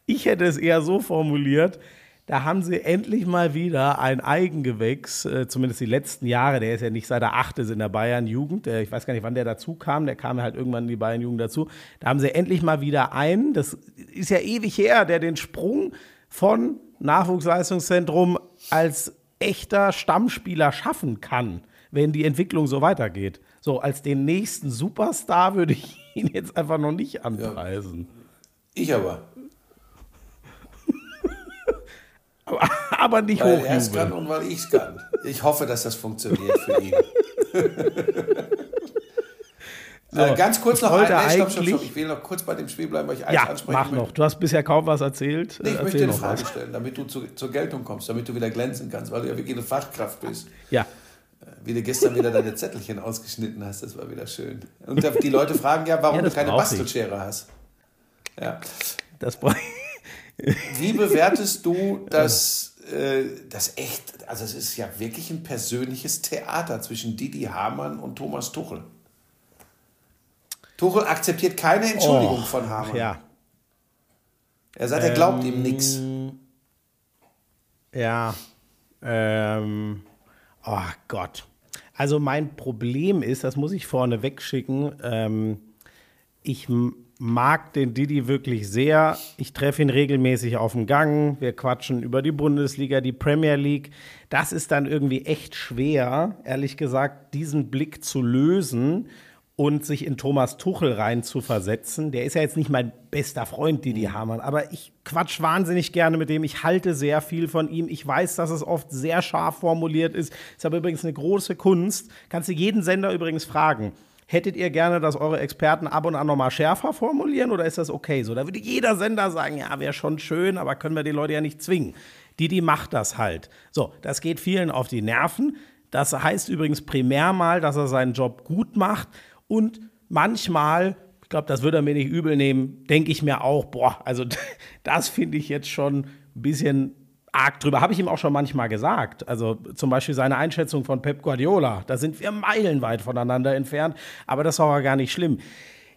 Ich hätte es eher so formuliert, da haben sie endlich mal wieder ein Eigengewächs, äh, zumindest die letzten Jahre, der ist ja nicht seit der Acht ist in der Bayern-Jugend, der- ich weiß gar nicht, wann der dazu kam, der kam halt irgendwann in die Bayern-Jugend dazu. Da haben sie endlich mal wieder einen, das ist ja ewig her, der den Sprung von Nachwuchsleistungszentrum als echter Stammspieler schaffen kann, wenn die Entwicklung so weitergeht. So, als den nächsten Superstar würde ich ihn jetzt einfach noch nicht anpreisen. Ich aber. Aber, aber nicht Weil er es kann hochjubeln. und weil ich es kann. Ich hoffe, dass das funktioniert für ihn. äh, ganz kurz ich noch ein, nee, stopp, stopp, eigentlich- stopp. Ich will noch kurz bei dem Spiel bleiben, weil ich eins Ja, ansprechen mach möchte. noch. Du hast bisher kaum was erzählt. Nee, ich Äh, möchte Erzähl dir eine Frage was. stellen, damit du zu, zur Geltung kommst, damit du wieder glänzen kannst, weil du ja wirklich eine Fachkraft bist. Ja, Wie du gestern wieder deine Zettelchen ausgeschnitten hast, das war wieder schön. Und die Leute fragen ja, warum Ja, du keine brauch ich. Bastelschere hast. Ja. das brauche Wie bewertest du das, äh, das echt, also es ist ja wirklich ein persönliches Theater zwischen Didi Hamann und Thomas Tuchel. Tuchel akzeptiert keine Entschuldigung von Hamann. Oh, Ja, Er sagt, er glaubt ihm nichts. ja. Ähm, oh Gott. Also mein Problem ist, das muss ich vorne wegschicken, ähm, ich mag den Didi wirklich sehr. Ich treffe ihn regelmäßig auf dem Gang. Wir quatschen über die Bundesliga, die Premier League. Das ist dann irgendwie echt schwer, ehrlich gesagt, diesen Blick zu lösen und sich in Thomas Tuchel rein zu versetzen. Der ist ja jetzt nicht mein bester Freund, Didi Hamann, aber ich quatsch wahnsinnig gerne mit dem. Ich halte sehr viel von ihm. Ich weiß, dass es oft sehr scharf formuliert ist. Ist aber übrigens eine große Kunst. Kannst du jeden Sender übrigens fragen. Hättet ihr gerne, dass eure Experten ab und an nochmal schärfer formulieren oder ist das okay so? Da würde jeder Sender sagen, ja, wäre schon schön, aber können wir die Leute ja nicht zwingen. Didi macht das halt. So, das geht vielen auf die Nerven. Das heißt übrigens primär mal, dass er seinen Job gut macht und manchmal, ich glaube, das würde er mir nicht übel nehmen, denke ich mir auch, boah, also das finde ich jetzt schon ein bisschen arg drüber. Habe ich ihm auch schon manchmal gesagt. Also zum Beispiel seine Einschätzung von Pep Guardiola. Da sind wir meilenweit voneinander entfernt, aber das war gar nicht schlimm.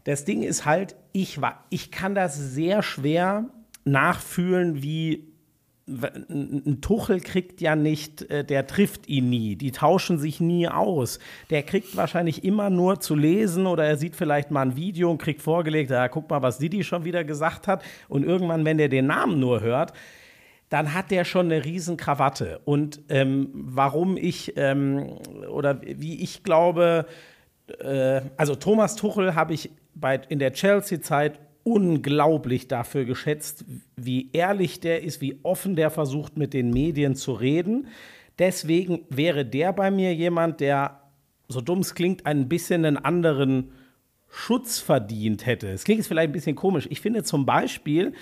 Das Ding ist halt, ich, war, ich kann das sehr schwer nachfühlen, wie ein Tuchel kriegt ja nicht, äh, der trifft ihn nie, die tauschen sich nie aus. Der kriegt wahrscheinlich immer nur zu lesen oder er sieht vielleicht mal ein Video und kriegt vorgelegt, ja, guck mal, was Didi schon wieder gesagt hat. Und irgendwann, wenn der den Namen nur hört, dann hat der schon eine riesen Krawatte. Und ähm, warum ich ähm, oder wie ich glaube, äh, also Thomas Tuchel habe ich bei, in der Chelsea-Zeit unglaublich dafür geschätzt, wie ehrlich der ist, wie offen der versucht, mit den Medien zu reden. Deswegen wäre der bei mir jemand, der, so dumm es klingt, ein bisschen einen anderen Schutz verdient hätte. Es klingt jetzt vielleicht ein bisschen komisch. Ich finde zum Beispiel,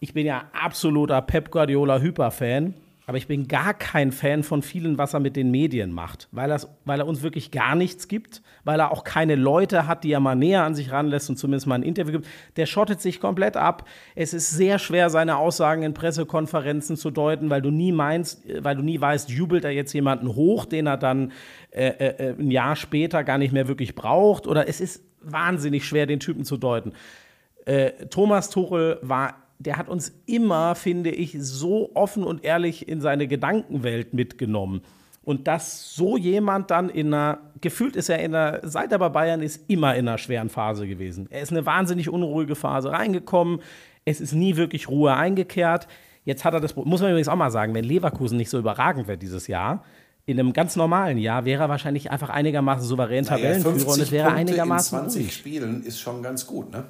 ich bin ja absoluter Pep Guardiola Hyperfan, aber ich bin gar kein Fan von vielen, was er mit den Medien macht, weil, weil er uns wirklich gar nichts gibt, weil er auch keine Leute hat, die er mal näher an sich ranlässt und zumindest mal ein Interview gibt. Der schottet sich komplett ab. Es ist sehr schwer, seine Aussagen in Pressekonferenzen zu deuten, weil du nie meinst, äh, weil du nie weißt, jubelt er jetzt jemanden hoch, den er dann äh, äh, ein Jahr später gar nicht mehr wirklich braucht, oder es ist wahnsinnig schwer, den Typen zu deuten. Äh, Thomas Tuchel war, der hat uns immer, finde ich, so offen und ehrlich in seine Gedankenwelt mitgenommen. Und dass so jemand dann in einer, gefühlt ist er in einer, seit er bei Bayern ist, immer in einer schweren Phase gewesen. Er ist in eine wahnsinnig unruhige Phase reingekommen. Es ist nie wirklich Ruhe eingekehrt. Jetzt hat er das, muss man übrigens auch mal sagen, wenn Leverkusen nicht so überragend wäre dieses Jahr, in einem ganz normalen Jahr wäre er wahrscheinlich einfach einigermaßen souverän Naja, Tabellenführer und 50 es wäre Punkte einigermaßen in 20 ruhig. Spielen ist schon ganz gut, ne?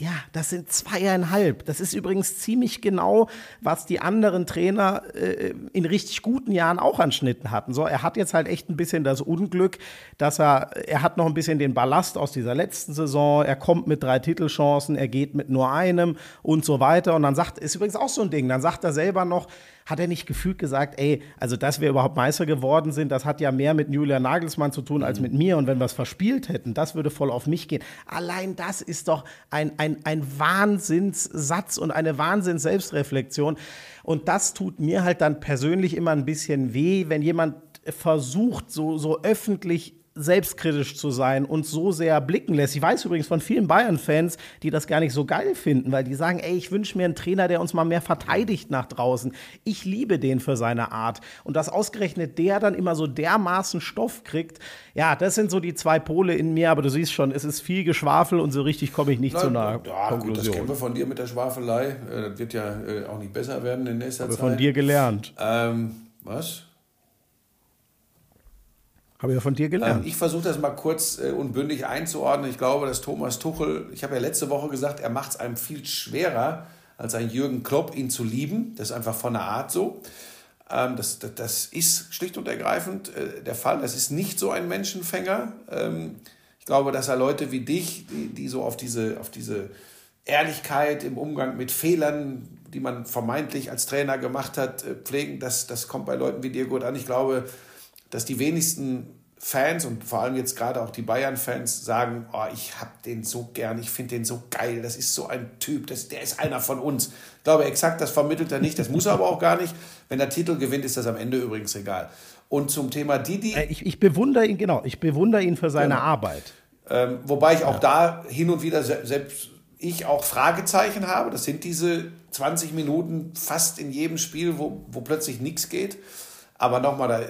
Ja, das sind zweieinhalb. Das ist übrigens ziemlich genau, was die anderen Trainer äh, in richtig guten Jahren auch an Schnitten hatten. So, er hat jetzt halt echt ein bisschen das Unglück, dass er, er hat noch ein bisschen den Ballast aus dieser letzten Saison. Er kommt mit drei Titelchancen, er geht mit nur einem und so weiter. Und dann sagt, ist übrigens auch so ein Ding, dann sagt er selber noch, hat er nicht gefühlt gesagt, ey, also dass wir überhaupt Meister geworden sind, das hat ja mehr mit Julian Nagelsmann zu tun als mit mir. Und wenn wir es verspielt hätten, das würde voll auf mich gehen. Allein das ist doch ein, ein, ein Wahnsinnssatz und eine Wahnsinns-Selbstreflexion. Und das tut mir halt dann persönlich immer ein bisschen weh, wenn jemand versucht, so, so öffentlich selbstkritisch zu sein und so sehr blicken lässt. Ich weiß übrigens von vielen Bayern-Fans, die das gar nicht so geil finden, weil die sagen, ey, ich wünsche mir einen Trainer, der uns mal mehr verteidigt nach draußen. Ich liebe den für seine Art. Und dass ausgerechnet der dann immer so dermaßen Stoff kriegt, ja, das sind so die zwei Pole in mir, aber du siehst schon, es ist viel Geschwafel und so richtig komme ich nicht zu einer ja, gut, das Konklusion. kennen wir von dir mit der Schwafelei. Äh, Das wird ja äh, auch nicht besser werden in nächster Habe Zeit. von dir gelernt. Ähm, was? Habe ja von dir Ähm, gelernt. ich versuche das mal kurz äh, und bündig einzuordnen. Ich glaube, dass Thomas Tuchel, ich habe ja letzte Woche gesagt, er macht es einem viel schwerer als ein Jürgen Klopp, ihn zu lieben. Das ist einfach von der Art so. Ähm, das, das, das ist schlicht und ergreifend äh, der Fall. Das ist nicht so ein Menschenfänger. Ähm, ich glaube, dass er Leute wie dich, die, die so auf diese, auf diese Ehrlichkeit im Umgang mit Fehlern, die man vermeintlich als Trainer gemacht hat, äh, pflegen, das, das kommt bei Leuten wie dir gut an. Ich glaube, dass die wenigsten Fans und vor allem jetzt gerade auch die Bayern-Fans sagen, oh, ich hab den so gern, ich finde den so geil, das ist so ein Typ, das, der ist einer von uns. Ich glaube, exakt das vermittelt er nicht, das muss er aber auch gar nicht. Wenn der Titel gewinnt, ist das am Ende übrigens egal. Und zum Thema Didi, Äh, Ich, ich bewundere ihn, genau, ich bewundere ihn für seine Genau. Arbeit. ähm, wobei ich auch da hin und wieder se- selbst ich auch Fragezeichen habe. Das sind diese 20 Minuten fast in jedem Spiel, wo, wo plötzlich nichts geht. Aber nochmal, äh,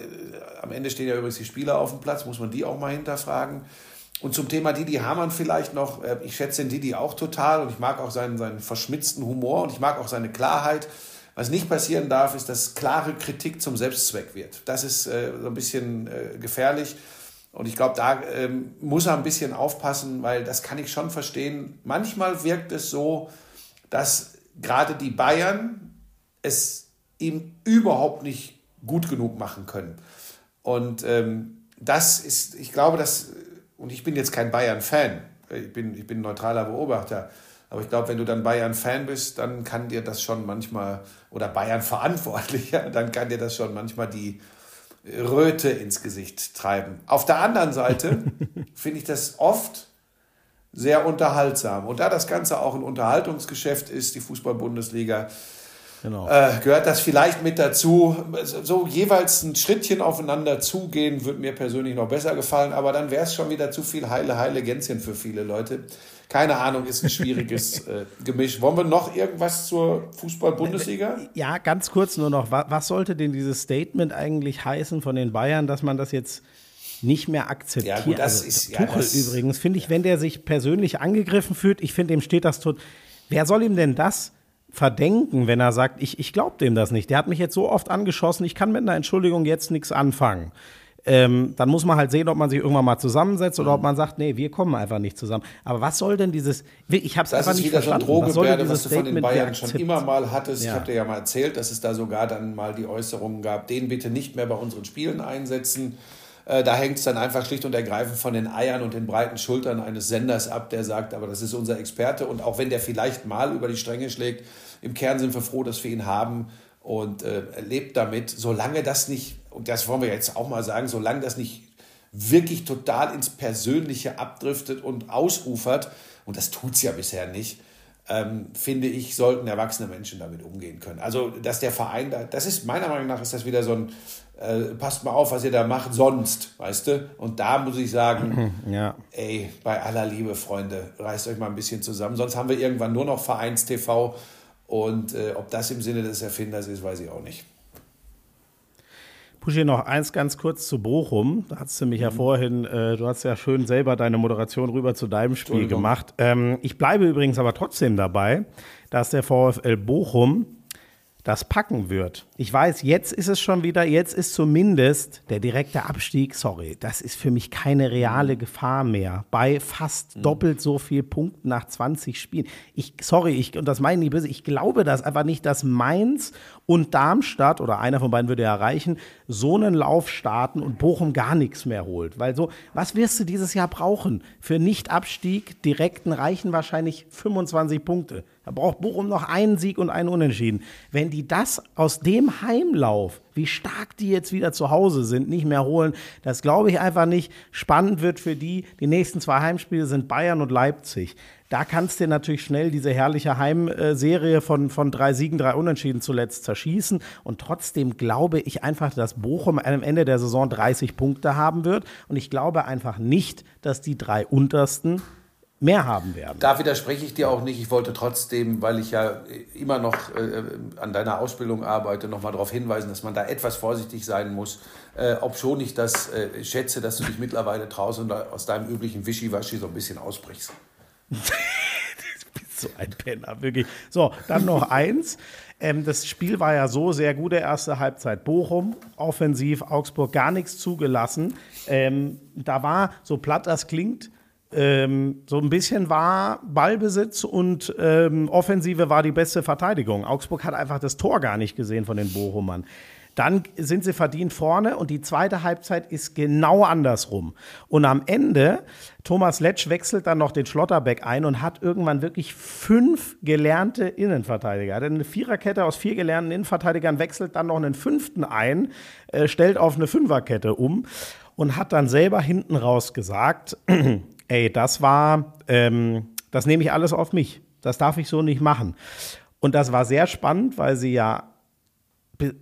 am Ende stehen ja übrigens die Spieler auf dem Platz, muss man die auch mal hinterfragen. Und zum Thema Didi Hamann vielleicht noch, äh, ich schätze den Didi auch total und ich mag auch seinen, seinen verschmitzten Humor und ich mag auch seine Klarheit. Was nicht passieren darf, ist, dass klare Kritik zum Selbstzweck wird. Das ist äh, so ein bisschen äh, gefährlich. Und ich glaube, da ähm, muss er ein bisschen aufpassen, weil das kann ich schon verstehen. Manchmal wirkt es so, dass gerade die Bayern es ihm überhaupt nicht gut genug machen können. Und ähm, das ist, ich glaube, dass, und ich bin jetzt kein Bayern-Fan, ich bin, ich bin ein neutraler Beobachter, aber ich glaube, wenn du dann Bayern-Fan bist, dann kann dir das schon manchmal, oder Bayern-Verantwortlicher, dann kann dir das schon manchmal die Röte ins Gesicht treiben. Auf der anderen Seite finde ich das oft sehr unterhaltsam. Und da das Ganze auch ein Unterhaltungsgeschäft ist, die Fußball-Bundesliga, Genau. äh, gehört das vielleicht mit dazu. So jeweils ein Schrittchen aufeinander zugehen, würde mir persönlich noch besser gefallen, aber dann wäre es schon wieder zu viel heile, heile Gänschen für viele Leute. Keine Ahnung, ist ein schwieriges äh, Gemisch. Wollen wir noch irgendwas zur Fußball-Bundesliga? Ja, ganz kurz nur noch. wa- Was sollte denn dieses Statement eigentlich heißen von den Bayern, dass man das jetzt nicht mehr akzeptiert? Ja, gut, das also, ist- ja, Tuchel das- übrigens, finde ich, wenn der sich persönlich angegriffen fühlt, ich finde, dem steht das tot. Wer soll ihm denn das verdenken, wenn er sagt, ich, ich glaube dem das nicht? Der hat mich jetzt so oft angeschossen, ich kann mit einer Entschuldigung jetzt nichts anfangen. Ähm, dann muss man halt sehen, ob man sich irgendwann mal zusammensetzt oder Mhm. ob man sagt, nee, wir kommen einfach nicht zusammen. Aber was soll denn dieses, ich habe es einfach nicht wieder so verstanden. Was soll denn Drohgebärde, was dieses du von den Bayern schon immer mal hattest. Ich Ja. habe dir ja mal erzählt, dass es da sogar dann mal die Äußerungen gab, den bitte nicht mehr bei unseren Spielen einsetzen. Äh, Da hängt es dann einfach schlicht und ergreifend von den Eiern und den breiten Schultern eines Senders ab, der sagt, aber das ist unser Experte. Und auch wenn der vielleicht mal über die Stränge schlägt, im Kern sind wir froh, dass wir ihn haben und äh, lebt damit, solange das nicht, und das wollen wir jetzt auch mal sagen, solange das nicht wirklich total ins Persönliche abdriftet und ausufert, und das tut es ja bisher nicht, ähm, finde ich, sollten erwachsene Menschen damit umgehen können. Also, dass der Verein da, das ist meiner Meinung nach, ist das wieder so ein, äh, passt mal auf, was ihr da macht, sonst, weißt du? Und da muss ich sagen, Ja. ey, bei aller Liebe, Freunde, reißt euch mal ein bisschen zusammen, sonst haben wir irgendwann nur noch Vereins-TV und äh, ob das im Sinne des Erfinders ist, weiß ich auch nicht. Puschi, noch eins ganz kurz zu Bochum. Da hast du mich ja vorhin, äh, du hast ja schön selber deine Moderation rüber zu deinem Spiel gemacht. Ähm, ich bleibe übrigens aber trotzdem dabei, dass der VfL Bochum das packen wird. Ich weiß, jetzt ist es schon wieder, jetzt ist zumindest der direkte Abstieg, sorry, das ist für mich keine reale Gefahr mehr. Bei fast doppelt so viel Punkten nach 20 Spielen. Ich, sorry, ich, und das meine ich nicht böse, ich glaube das einfach nicht, dass Mainz und Darmstadt oder einer von beiden würde ja erreichen, so einen Lauf starten und Bochum gar nichts mehr holt. Weil so, was wirst du dieses Jahr brauchen? Für Nicht-Abstieg, direkten reichen wahrscheinlich 25 Punkte. Da braucht Bochum noch einen Sieg und einen Unentschieden. Wenn die das aus dem Heimlauf, wie stark die jetzt wieder zu Hause sind, nicht mehr holen, das glaube ich einfach nicht. Spannend wird für die. Die nächsten zwei Heimspiele sind Bayern und Leipzig. Da kannst du natürlich schnell diese herrliche Heimserie von, von drei Siegen, drei Unentschieden zuletzt zerschießen. Und trotzdem glaube ich einfach, dass Bochum am Ende der Saison 30 Punkte haben wird. Und ich glaube einfach nicht, dass die drei untersten mehr haben werden. Da widerspreche ich dir auch nicht. Ich wollte trotzdem, weil ich ja immer noch äh, an deiner Ausbildung arbeite, nochmal darauf hinweisen, dass man da etwas vorsichtig sein muss. Äh, ob schon ich das äh, schätze, dass du dich mittlerweile traust und aus deinem üblichen Wischiwaschi so ein bisschen ausbrichst. so ein Penner, wirklich. So, dann noch eins. Ähm, das Spiel war ja so sehr gut, der erste Halbzeit. Bochum, offensiv, Augsburg gar nichts zugelassen. Ähm, da war, so platt das klingt, ähm, so ein bisschen war Ballbesitz und ähm, Offensive war die beste Verteidigung. Augsburg hat einfach das Tor gar nicht gesehen von den Bochumern. Dann sind sie verdient vorne und die zweite Halbzeit ist genau andersrum. Und am Ende, Thomas Letsch wechselt dann noch den Schlotterbeck ein und hat irgendwann wirklich fünf gelernte Innenverteidiger. Er eine Viererkette aus vier gelernten Innenverteidigern, wechselt dann noch einen fünften ein, äh, stellt auf eine Fünferkette um und hat dann selber hinten raus gesagt, ey, das war, ähm, das nehme ich alles auf mich. Das darf ich so nicht machen. Und das war sehr spannend, weil sie ja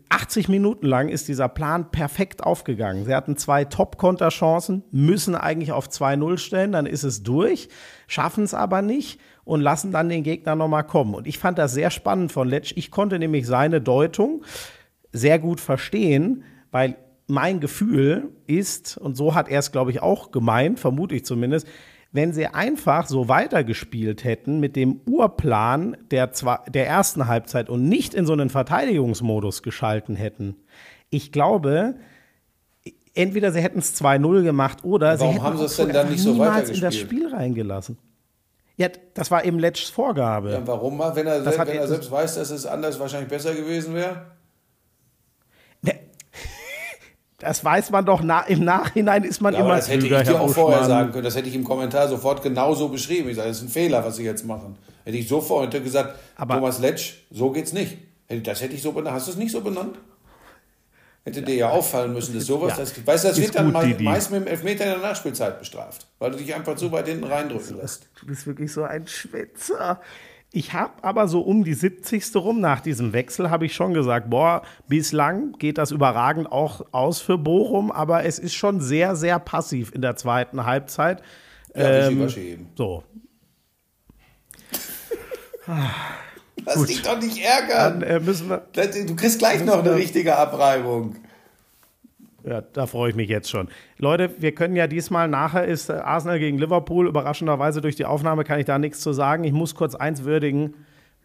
80 Minuten lang ist dieser Plan perfekt aufgegangen. Sie hatten zwei Top-Konterchancen, müssen eigentlich auf 2-0 stellen, dann ist es durch, schaffen es aber nicht und lassen dann den Gegner nochmal kommen. Und ich fand das sehr spannend von Letsch. Ich konnte nämlich seine Deutung sehr gut verstehen, weil mein Gefühl ist, und so hat er es, glaube ich, auch gemeint, vermute ich zumindest, wenn sie einfach so weitergespielt hätten mit dem Urplan der, der ersten Halbzeit und nicht in so einen Verteidigungsmodus geschalten hätten. Ich glaube, entweder sie hätten es 2-0 gemacht oder Warum sie hätten haben sie es denn dann nicht so niemals in das? Spiel reingelassen. Ja, das war eben Letschs Vorgabe. Ja, warum? Wenn er, wenn er selbst weiß, dass es anders wahrscheinlich besser gewesen wäre? Ne, Das weiß man doch, na, im Nachhinein ist man Ja, immer aber das hätte ich dir Herr auch vorher sagen können. Das hätte ich im Kommentar sofort genauso beschrieben. Ich sage, das ist ein Fehler, was Sie jetzt machen. Hätte ich sofort hätte gesagt, Aber- Thomas Letsch, so geht's nicht. Das hätte ich so benannt. Hast du es nicht so benannt? Hätte dir ja auffallen müssen, dass sowas, Ja, das, weißt du, das ist wird dann gut, meist mit dem Elfmeter in der Nachspielzeit bestraft, weil du dich einfach zu weit hinten reindrücken lässt. Du bist wirklich so ein Schwätzer. Ich habe aber so um die 70. rum nach diesem Wechsel habe ich schon gesagt, boah, bislang geht das überragend auch aus für Bochum, aber es ist schon sehr, sehr passiv in der zweiten Halbzeit. Ja, Ähm, eben. So, Lass dich doch nicht ärgern. dann äh, wir, Du kriegst gleich noch eine richtige Abreibung. Ja, da freue ich mich jetzt schon. Leute, wir können ja diesmal, nachher ist äh, Arsenal gegen Liverpool, überraschenderweise durch die Aufnahme kann ich da nichts zu sagen. Ich muss kurz eins würdigen.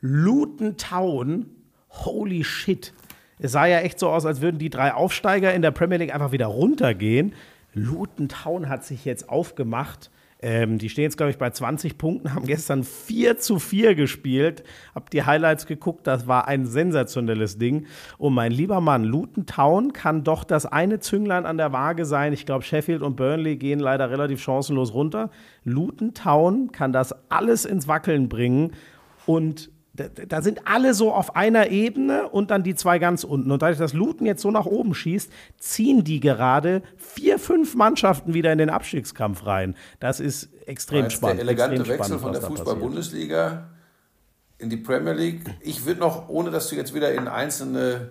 Luton Town, holy shit. Es sah ja echt so aus, als würden die drei Aufsteiger in der Premier League einfach wieder runtergehen. Luton Town hat sich jetzt aufgemacht. Ähm, die stehen jetzt, glaube ich, bei 20 Punkten, haben gestern 4 zu 4 gespielt. Hab die Highlights geguckt, das war ein sensationelles Ding. Und mein lieber Mann, Luton Town kann doch das eine Zünglein an der Waage sein. Ich glaube, Sheffield und Burnley gehen leider relativ chancenlos runter. Luton Town kann das alles ins Wackeln bringen. Und da, da sind alle so auf einer Ebene und dann die zwei ganz unten. Und dadurch, dass Luton jetzt so nach oben schießt, ziehen die gerade vier, fünf Mannschaften wieder in den Abstiegskampf rein. Das ist extrem Jetzt spannend. der elegante extrem Wechsel spannend, von der. Fußball-Bundesliga in die Premier League. Ich würde noch, ohne dass du jetzt wieder in einzelne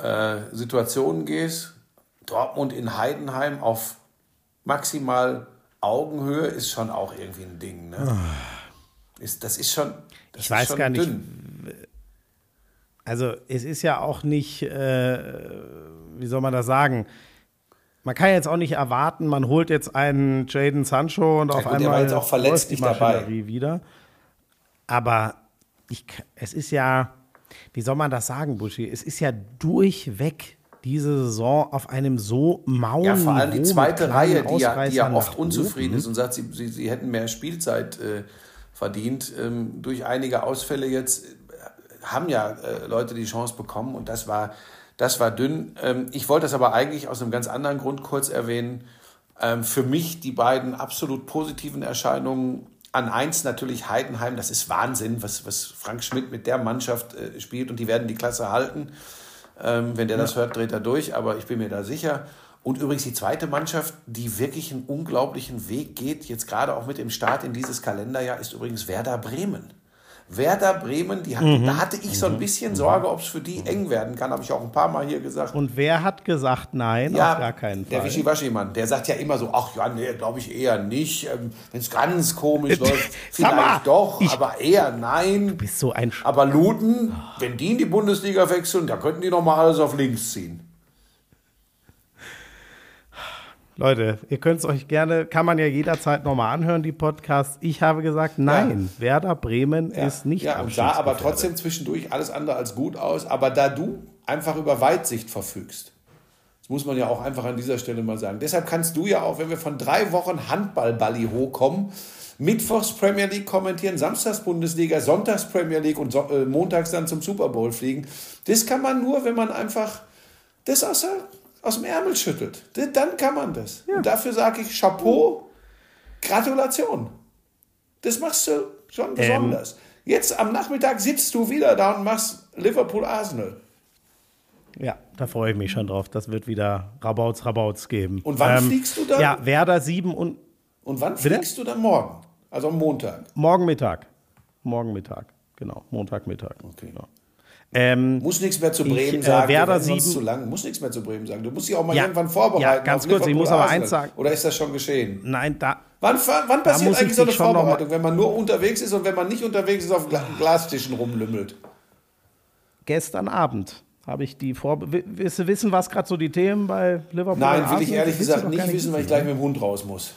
äh, Situationen gehst, Dortmund in Heidenheim auf maximal Augenhöhe ist schon auch irgendwie ein Ding. Ne? Ist, das ist schon. Das. Ich weiß gar nicht, dünn. Also es ist ja auch nicht, äh, wie soll man das sagen? Man kann jetzt auch nicht erwarten, man holt jetzt einen Jaden Sancho und auf gut, der war einmal jetzt auch verletzt läuft die nicht dabei. Wieder. Aber ich, es ist ja, wie soll man das sagen, Buschi? Es ist ja durchweg diese Saison auf einem so mauen Ja, vor allem die zweite Reihe, die ja, die ja oft unzufrieden ist und sagt, sie, sie, sie hätten mehr Spielzeit äh, verdient. Ähm, durch einige Ausfälle jetzt äh, haben ja äh, Leute die Chance bekommen und das war, das war dünn. Ähm, ich wollte das aber eigentlich aus einem ganz anderen Grund kurz erwähnen. Ähm, für mich die beiden absolut positiven Erscheinungen an eins natürlich Heidenheim. Das ist Wahnsinn, was, was Frank Schmidt mit der Mannschaft äh, spielt und die werden die Klasse halten. Ähm, wenn der das hört, dreht er durch, aber ich bin mir da sicher. Und übrigens die zweite Mannschaft, die wirklich einen unglaublichen Weg geht, jetzt gerade auch mit dem Start in dieses Kalenderjahr, ist übrigens Werder Bremen. Werder Bremen, die hat, Mhm. da hatte ich so ein bisschen Sorge, ob es für die eng werden kann, habe ich auch ein paar Mal hier gesagt. Und wer hat gesagt nein? Ja, auf gar keinen der Fall. Wischiwaschi-Mann, der sagt ja immer so, ach ja, nee, glaube ich eher nicht. Ähm, Wenn es ganz komisch läuft, Sag mal, vielleicht doch, ich- aber eher nein. bist so ein Sch Aber Luton, wenn die in die Bundesliga wechseln, da könnten die noch mal alles auf links ziehen. Leute, ihr könnt es euch gerne, kann man ja jederzeit nochmal anhören, die Podcasts. Ich habe gesagt, nein, Werder Bremen ist nicht Ja, und sah aber trotzdem zwischendurch alles andere als gut aus. Aber da du einfach über Weitsicht verfügst, das muss man ja auch einfach an dieser Stelle mal sagen. Deshalb kannst du ja auch, wenn wir von drei Wochen Handball-Balli hochkommen, Mittwochs Premier League kommentieren, Samstags Bundesliga, Sonntags Premier League und so, äh, montags dann zum Super Bowl fliegen. Das kann man nur, wenn man einfach das aus, der, aus dem Ärmel schüttelt. Dann kann man das. Und dafür sage ich Chapeau, Gratulation. Das machst du schon besonders. Jetzt am Nachmittag sitzt du wieder da und machst Liverpool-Arsenal. Ja, da freue ich mich schon drauf. Das wird wieder Rabauts, Rabauts geben. Ähm, Und wann fliegst du dann? Ja, Werder 7 und Und wann Bitte? fliegst du dann morgen? Also am Montag. morgen Mittag. Morgen Mittag, genau. Montagmittag. Okay. Genau. Ähm, Muss nichts mehr zu Ich, Bremen äh, sagen. Werder sieben- zu lang. Muss nichts mehr zu Bremen sagen. Du musst dich auch mal Ja. irgendwann vorbereiten. Ja, ganz kurz, ich muss aber eins sagen. Oder ist das schon geschehen? nein, da, Wann, wann passiert ich eigentlich so eine Vorbereitung, wenn man nur unterwegs ist und wenn man nicht unterwegs ist, auf Gla Glastischen rumlümmelt? gestern Abend habe ich die vor. Wi- Willst du wissen, was gerade so die Themen bei Liverpool Nein, will ich ehrlich gesagt nicht wissen, weil ich gleich mit dem Hund raus muss.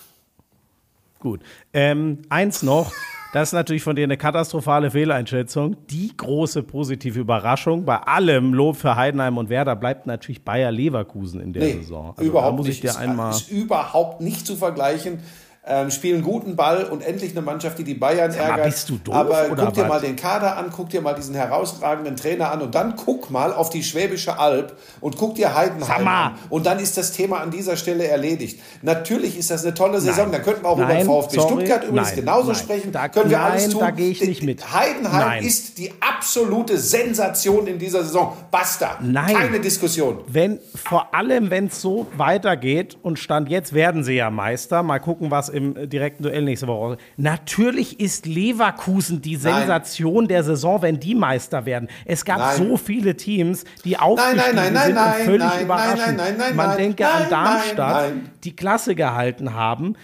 Gut. Ähm, eins noch. Das ist natürlich von dir eine katastrophale Fehleinschätzung. Die große positive Überraschung bei allem Lob für Heidenheim und Werder bleibt natürlich Bayer Leverkusen in der Nee, Saison. Also überhaupt da muss nicht. ich dir Ist- einmal. Ist überhaupt nicht zu vergleichen. Ähm, spielen guten Ball und endlich eine Mannschaft, die die Bayern mal, ärgert. bist du doof Aber guck dir was? mal den Kader an, guck dir mal diesen herausragenden Trainer an und dann guck mal auf die Schwäbische Alb und guck dir Heidenheim an. Und dann ist das Thema an dieser Stelle erledigt. Natürlich ist das eine tolle Saison. Dann könnten wir auch Nein, über VfB sorry. Stuttgart übrigens Nein, genauso nein. sprechen. Da- Können wir nein, alles tun. da gehe ich nicht mit. Heidenheim Nein. ist die absolute Sensation in dieser Saison. Basta. Nein. Keine Diskussion. Wenn, vor allem, wenn es so weitergeht und Stand jetzt werden sie ja Meister. Mal gucken, was im direkten Duell nächste Woche. Natürlich ist Leverkusen die Sensation der Saison, wenn die Meister werden. Es gab Nein. so viele Teams, die aufgestiegen nein, nein, sind nein, und völlig nein, überraschend. nein, nein, nein, Man nein, denke nein, an Darmstadt, nein, nein. die Klasse gehalten haben.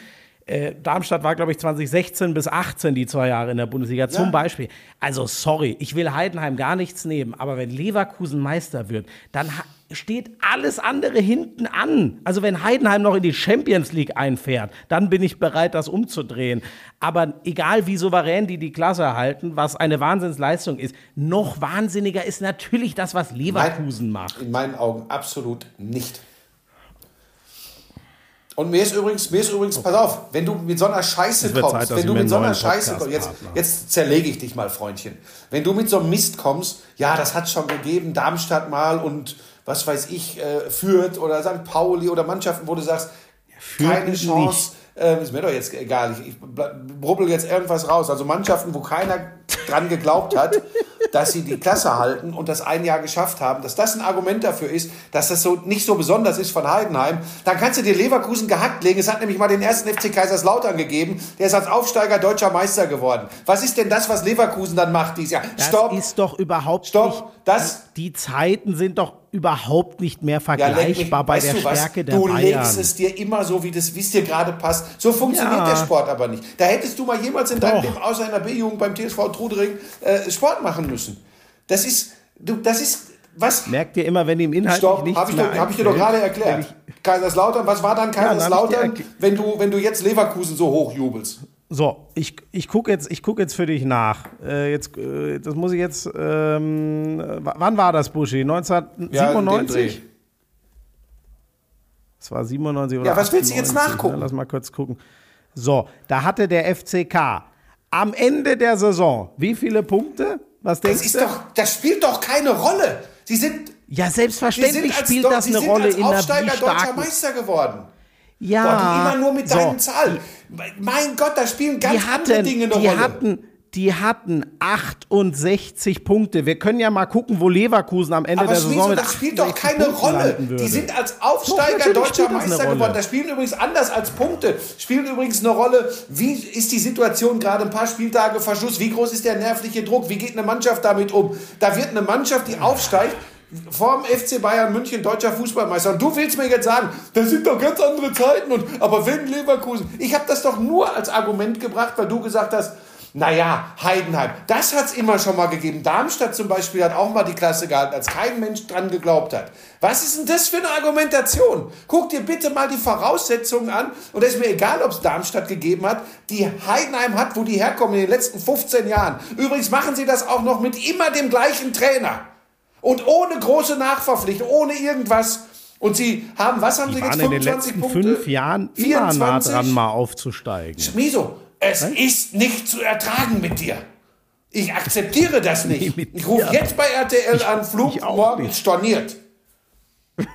Äh, Darmstadt war, glaube ich, 2016 bis 18 die zwei Jahre in der Bundesliga zum Ja. Beispiel. Also sorry, ich will Heidenheim gar nichts nehmen, aber wenn Leverkusen Meister wird, dann steht alles andere hinten an. Also wenn Heidenheim noch in die Champions League einfährt, dann bin ich bereit, das umzudrehen. Aber egal wie souverän die die Klasse erhalten, was eine Wahnsinnsleistung ist, noch wahnsinniger ist natürlich das, was Leverkusen macht. In meinen Augen absolut nicht. Und mir ist übrigens, mir ist übrigens, pass auf, wenn du mit so einer Scheiße kommst, Zeit, wenn du mit so einer Scheiße kommst, jetzt, jetzt zerlege ich dich mal, Freundchen. Wenn du mit so einem Mist kommst, ja, das hat schon gegeben, Darmstadt mal und was weiß ich, äh, Fürth oder St. Pauli oder Mannschaften, wo du sagst, keine nicht. Chance, äh, ist mir doch jetzt egal, ich, ich brubbel jetzt irgendwas raus. Also Mannschaften, wo keiner dran geglaubt hat, dass sie die Klasse halten und das ein Jahr geschafft haben, dass das ein Argument dafür ist, dass das so nicht so besonders ist von Heidenheim, dann kannst du dir Leverkusen gehackt legen. Es hat nämlich mal den ersten FC Kaiserslautern gegeben, der ist als Aufsteiger deutscher Meister geworden. Was ist denn das, was Leverkusen dann macht dieses Jahr? Das Stopp! ist doch überhaupt Stopp, nicht. Das- die Zeiten sind doch überhaupt nicht mehr Ja, vergleichbar bei weißt der du was? Stärke der du Bayern. legst es dir immer so, wie das, wie es dir gerade passt. So funktioniert Ja. der Sport aber nicht. Da hättest du mal jemals in deinem Doch. Leben außer in der B-Jugend beim TSV Trudering äh, Sport machen müssen. Das ist, du, das ist, was? Merkt ihr immer, wenn ihm inhaltlich Stopp, nichts habe ich, doch- hab ich dir doch gerade erklärt. Kaiserslautern, was war dann dann hab dir Kaiserslautern, erklärt. wenn, du, wenn du jetzt Leverkusen so hochjubelst? So, ich, ich gucke jetzt, ich guck jetzt für dich nach. Äh, jetzt, äh, das muss ich jetzt. Ähm, wann war das, Buschi? 1997? Das war 97 oder Ja, was willst du jetzt 98, nachgucken? Ne? Lass mal kurz gucken. So, da hatte der FCK am Ende der Saison wie viele Punkte? Was Das denkst ist du? doch, das spielt doch keine Rolle. Sie sind, ja, selbstverständlich spielt das eine Rolle in einer Aufsteiger deutscher Meister geworden. Ja, Boah, du immer nur mit so. deinen Zahlen. Mein Gott, da spielen ganz die andere hatten, Dinge eine die Rolle. hatten, die hatten 68 Punkte. Wir können ja mal gucken, wo Leverkusen am Ende Aber der Saison mit das spielt doch 68 keine Punkten Rolle. Die sind als Doch, Aufsteiger natürlich deutscher Meister geworden. Das spielen übrigens anders als Punkte. Spielen übrigens eine Rolle, wie ist die Situation gerade ein paar Spieltage Verschluss? Wie groß ist der nervliche Druck? Wie geht eine Mannschaft damit um? Da wird eine Mannschaft, die aufsteigt, vorm FC Bayern München deutscher Fußballmeister. Und du willst mir jetzt sagen, das sind doch ganz andere Zeiten. Und, aber wenn Leverkusen, ich habe das doch nur als Argument gebracht, weil du gesagt hast, naja, Heidenheim, das hat's immer schon mal gegeben. Darmstadt zum Beispiel hat auch mal die Klasse gehalten, als kein Mensch dran geglaubt hat. Was ist denn das für eine Argumentation? Guck dir bitte mal die Voraussetzungen an. Und es ist mir egal, ob es Darmstadt gegeben hat, die Heidenheim hat, wo die herkommen in den letzten 15 Jahren. Übrigens machen sie das auch noch mit immer dem gleichen Trainer. Und ohne große Nachverpflichtung, ohne irgendwas. Und sie haben, was haben Die sie jetzt, waren in den 25 letzten Punkte? fünf Jahren immer nah 24? dran, mal aufzusteigen. Miso, es ist nicht zu ertragen mit dir. Ich akzeptiere das nicht. Nee, ich rufe jetzt bei RTL an, Flug ich morgen storniert.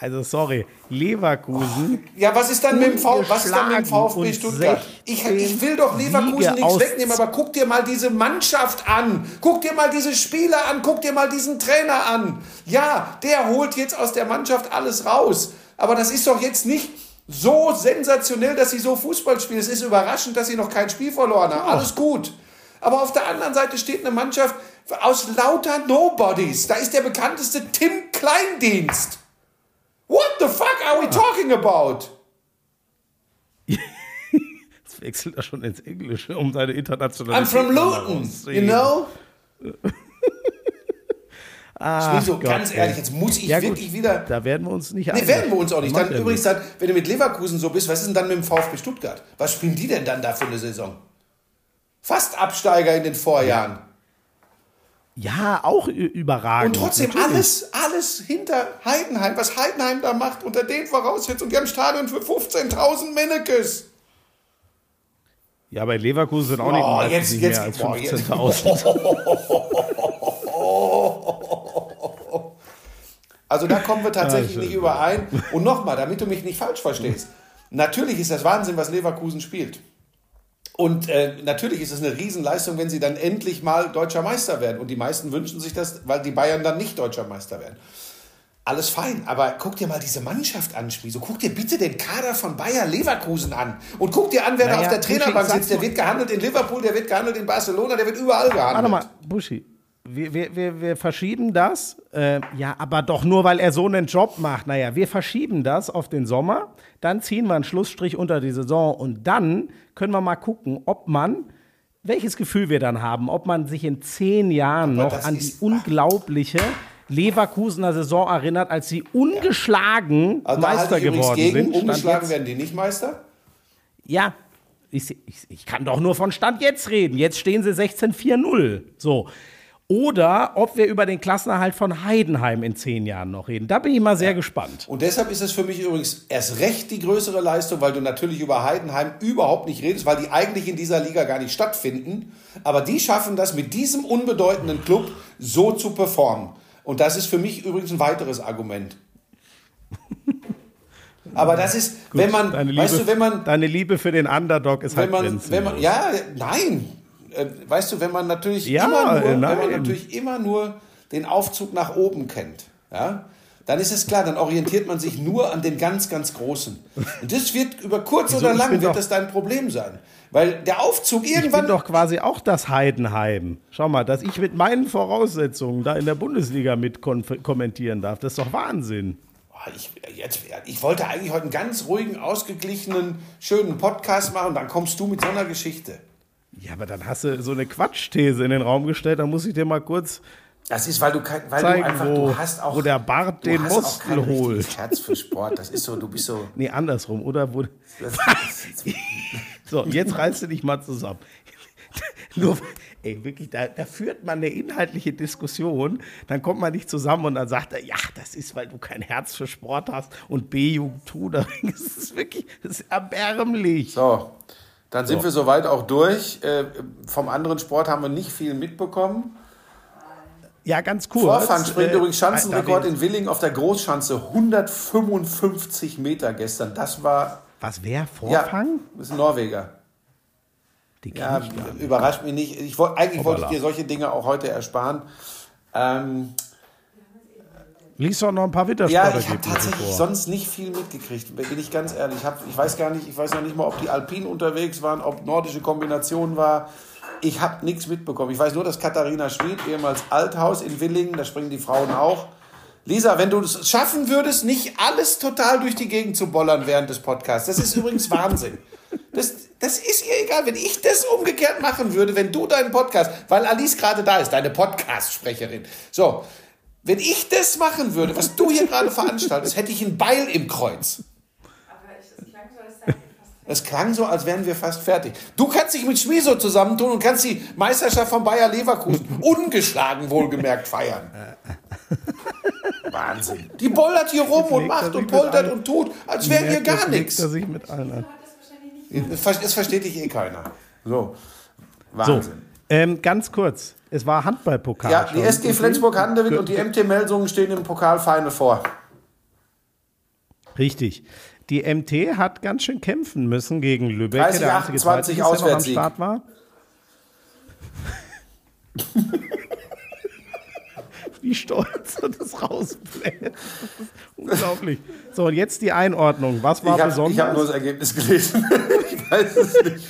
Also sorry, Leverkusen. Ja, was ist dann mit dem, v was ist dann mit dem VfB Stuttgart? Ich, ich will doch Leverkusen nichts wegnehmen, aber guck dir mal diese Mannschaft an. Guck dir mal diese Spieler an. Guck dir mal diesen Trainer an. Ja, der holt jetzt aus der Mannschaft alles raus. Aber das ist doch jetzt nicht so sensationell, dass sie so Fußball spielen. Es ist überraschend, dass sie noch kein Spiel verloren haben. Alles gut. Aber auf der anderen Seite steht eine Mannschaft aus lauter Nobodies. Da ist der bekannteste Tim Kleindienst. What the fuck are we talking about? Jetzt wechselt er schon ins Englische, um seine internationale I'm from Luton, you know? Wieso, Gott, ganz ehrlich, jetzt muss ich Ja, gut, wirklich wieder. Da werden wir uns nicht Nee, werden wir uns auch nicht. Dann übrigens, dann, wenn du mit Leverkusen so bist, was ist denn dann mit dem VfB Stuttgart? Was spielen die denn dann da für eine Saison? Fast Absteiger in den Vorjahren. Ja, auch ü- überragend. Und trotzdem natürlich. alles, alles hinter Heidenheim, was Heidenheim da macht, unter den Voraussetzungen. Die haben Stadion für 15.000 Mennekes. Ja, bei Leverkusen sind auch nicht, Oh, meistens jetzt- nicht jetzt- mehr als boah, jetzt- 15.000. Also da kommen wir tatsächlich nicht überein. Und nochmal, damit du mich nicht falsch verstehst. Natürlich ist das Wahnsinn, was Leverkusen spielt. Und äh, natürlich ist es eine Riesenleistung, wenn sie dann endlich mal deutscher Meister werden. Und die meisten wünschen sich das, weil die Bayern dann nicht deutscher Meister werden. Alles fein, aber guck dir mal diese Mannschaft an, Schmieso. Guck dir bitte den Kader von Bayer Leverkusen an. Und guck dir an, wer da Naja, auf der Trainerbank sitzt. Der wird gehandelt in Liverpool, der wird gehandelt in Barcelona, der wird überall gehandelt. Warte mal, Buschi. Wir, wir, wir, wir verschieben das. Äh, ja, aber doch nur, weil er so einen Job macht. Naja, wir verschieben das auf den Sommer. Dann ziehen wir einen Schlussstrich unter die Saison. Und dann können wir mal gucken, ob man, welches Gefühl wir dann haben, ob man sich in zehn Jahren Aber noch an die unglaubliche Leverkusener Saison erinnert, als sie ungeschlagen Also da halte Meister geworden gegen. sind. Stand Ungeschlagen jetzt- werden die nicht Meister. Ja, ich, ich, ich kann doch nur von Stand jetzt reden. Jetzt stehen sie 16-4-0. So. Oder ob wir über den Klassenerhalt von Heidenheim in zehn Jahren noch reden. Da bin ich mal sehr gespannt. Und deshalb ist es für mich übrigens erst recht die größere Leistung, weil du natürlich über Heidenheim überhaupt nicht redest, weil die eigentlich in dieser Liga gar nicht stattfinden. Aber die schaffen das mit diesem unbedeutenden Club so zu performen. Und das ist für mich übrigens ein weiteres Argument. Aber das ist, wenn man, Deine Liebe, weißt du, wenn man, deine Liebe für den Underdog ist halt man, wenn man, ja, nein, Äh, weißt du, wenn man natürlich Ja, immer nur, äh, wenn man nein. natürlich immer nur den Aufzug nach oben kennt, ja, dann ist es klar, dann orientiert man sich nur an den ganz, ganz Großen. Und das wird über kurz oder lang wird das dein Problem sein. Weil der Aufzug ich bin irgendwann doch quasi auch das Heidenheim. Schau mal, dass ich mit meinen Voraussetzungen da in der Bundesliga mit kommentieren darf, das ist doch Wahnsinn. Ich, jetzt, ich wollte eigentlich heute einen ganz ruhigen, ausgeglichenen, schönen Podcast machen, dann kommst du mit so einer Geschichte. Ja, aber dann hast du so eine Quatschthese in den Raum gestellt, dann muss ich dir mal kurz Das ist, weil du, kein, weil zeigen, du einfach, wo, du hast auch, wo der Bart den Muskel holt. Herz für Sport. Das ist so, du bist so. Nee, andersrum, oder? Wo, so, jetzt reißt du dich mal zusammen. Nur, ey, wirklich, da, da führt man eine inhaltliche Diskussion, dann kommt man nicht zusammen und dann sagt er, ja, das ist, weil du kein Herz für Sport hast und B-Jugend. Das ist wirklich, das ist erbärmlich. So, dann sind wir soweit auch durch. Äh, vom anderen Sport haben wir nicht viel mitbekommen. Ja, ganz kurz. Vorfang springt äh, übrigens Schanzenrekord in Willing auf der Großschanze. 155 Meter gestern. Das war, Was, ja, Vorfang? das ist ein Norweger. Die Ja, überrascht mich nicht. Ich eigentlich wollte ich dir solche Dinge auch heute ersparen. Ähm, Lies doch noch ein paar ja, ich habe tatsächlich vor. sonst nicht viel mitgekriegt, bin ich ganz ehrlich. Ich, hab, ich weiß gar nicht, ich weiß noch nicht mal, ob die Alpinen unterwegs waren, ob nordische Kombination war. Ich habe nichts mitbekommen. Ich weiß nur, dass Katharina Schmid, ehemals Althaus in Willingen, da springen die Frauen auch. Lisa, wenn du es schaffen würdest, nicht alles total durch die Gegend zu bollern während des Podcasts, das ist übrigens Wahnsinn. Das, das ist ihr egal, wenn ich das umgekehrt machen würde, wenn du deinen Podcast, weil Alice gerade da ist, deine Podcast-Sprecherin. So, wenn ich das machen würde, was du hier gerade veranstaltest, hätte ich ein Beil im Kreuz. Es klang so, als wären wir fast fertig. Du kannst dich mit Schmieso zusammentun und kannst die Meisterschaft von Bayer Leverkusen ungeschlagen wohlgemerkt feiern. Wahnsinn. Die bollert hier rum und legt er macht und mit poltert und tut, als wäre hier gar jetzt nichts. sich mit allen an. Das das versteht dich eh keiner. So. So, Wahnsinn. ähm, ganz kurz. Es war Handballpokal. Ja, die. SG Flensburg-Handewitt und die MT Melsungen stehen im Pokalfinal vor. Richtig. Die MT hat ganz schön kämpfen müssen gegen Lübeck, 30, der einzige 28 Zweitligist, der noch am. Start war. Wie stolz er das rausbläht. Das ist unglaublich. So, und jetzt die Einordnung. Was war Ich habe besonders? hab nur das Ergebnis gelesen. ich weiß es nicht.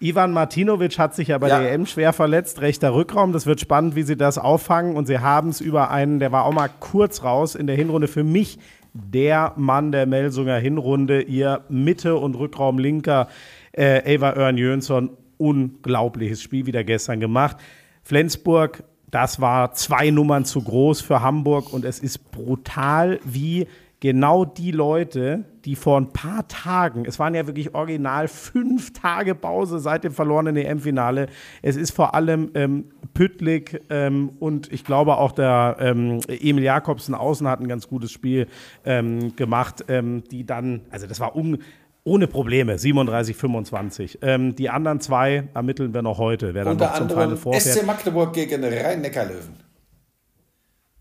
Ivan Martinovic hat sich ja bei Ja. der EM schwer verletzt, rechter Rückraum. Das wird spannend, wie sie das auffangen. Und sie haben es über einen, der war auch mal kurz raus in der Hinrunde. Für mich der Mann der Melsunger Hinrunde, ihr Mitte- und Rückraum linker äh, Eva Örn Jönsson. Unglaubliches Spiel wieder gestern gemacht. Flensburg, das war zwei Nummern zu groß für Hamburg und es ist brutal, wie genau die Leute, die vor ein paar Tagen, es waren ja wirklich original fünf Tage Pause seit dem verlorenen EM-Finale. Es ist vor allem ähm, Püttlik ähm, und ich glaube auch der ähm, Emil Jakobsen außen hat ein ganz gutes Spiel ähm, gemacht, ähm, die dann, also das war un ohne Probleme, 37, 25. Ähm, die anderen zwei ermitteln wir noch heute, wer dann Unter noch zum Final vorfährt. SC Magdeburg gegen Rhein-Neckar-Löwen.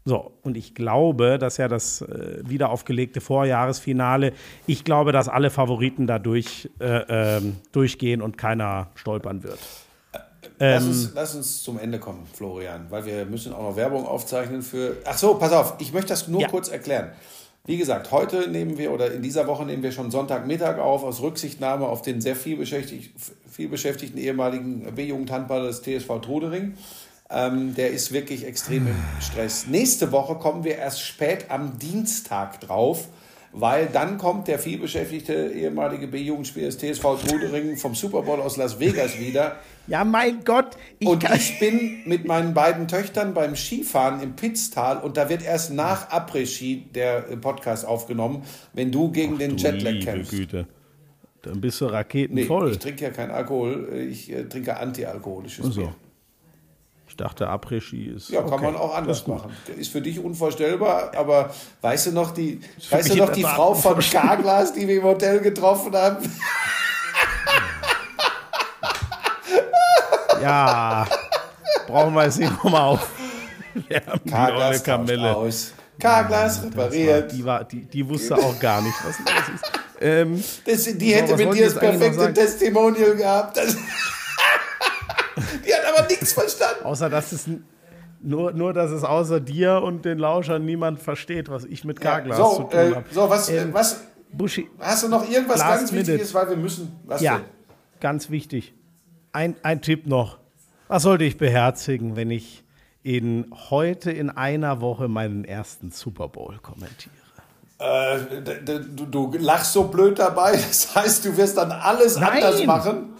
So, und ich glaube, dass ja das äh, wieder aufgelegte Vorjahresfinale, ich glaube, dass alle Favoriten da durch, äh, ähm, durchgehen und keiner stolpern wird. Lass, Ähm, uns, lass uns zum Ende kommen, Florian, weil wir müssen auch noch Werbung aufzeichnen für. Ach so, pass auf, ich möchte das nur Ja. kurz erklären. Wie gesagt, heute nehmen wir oder in dieser Woche nehmen wir schon Sonntagmittag auf, aus Rücksichtnahme auf den sehr viel, beschäftigt, viel beschäftigten ehemaligen B-Jugendhandballer des TSV Trudering. Ähm, der ist wirklich extrem im Stress. Nächste Woche kommen wir erst spät am Dienstag drauf, weil dann kommt der vielbeschäftigte ehemalige B-Jugendspieler des TSV Trudering vom Super Bowl aus Las Vegas wieder. Ja, mein Gott, ich Und ich bin mit meinen beiden Töchtern beim Skifahren im Pitztal und da wird erst nach Après-Ski der Podcast aufgenommen, wenn du gegen den Jetlag liebe kämpfst. Güte. Dann bist du Nee, raketenvoll. ich trinke ja kein Alkohol, ich äh, trinke antialkoholisches Also, Bier. Ich dachte, Après-Ski ist. Ja, kann okay. man auch anders machen. Ist für dich unvorstellbar, aber weißt du noch die, weißt du noch die Frau von Carglass, die wir im Hotel getroffen haben? Ja, brauchen wir jetzt nicht nochmal auf. Wir haben die tauscht Kamelle. aus. Carglass repariert. Die, war, die, die wusste auch gar nicht, was los ist. Ähm, Das, die hätte mit dir das perfekte? Testimonial gehabt. Das aber nichts verstanden. Außer dass es nur, nur, dass es außer dir und den Lauschern niemand versteht, was ich mit Carglass zu so, tun äh, habe. so, was, Ähm, was, Buschi, hast du noch irgendwas Last ganz minute. Wichtiges, weil wir müssen, was ja, denn? ganz wichtig. Ein, ein Tipp noch. Was sollte ich beherzigen, wenn ich in, heute in einer Woche meinen ersten Super Bowl kommentiere? Äh, du, du lachst so blöd dabei, das heißt, du wirst dann alles Nein. anders machen.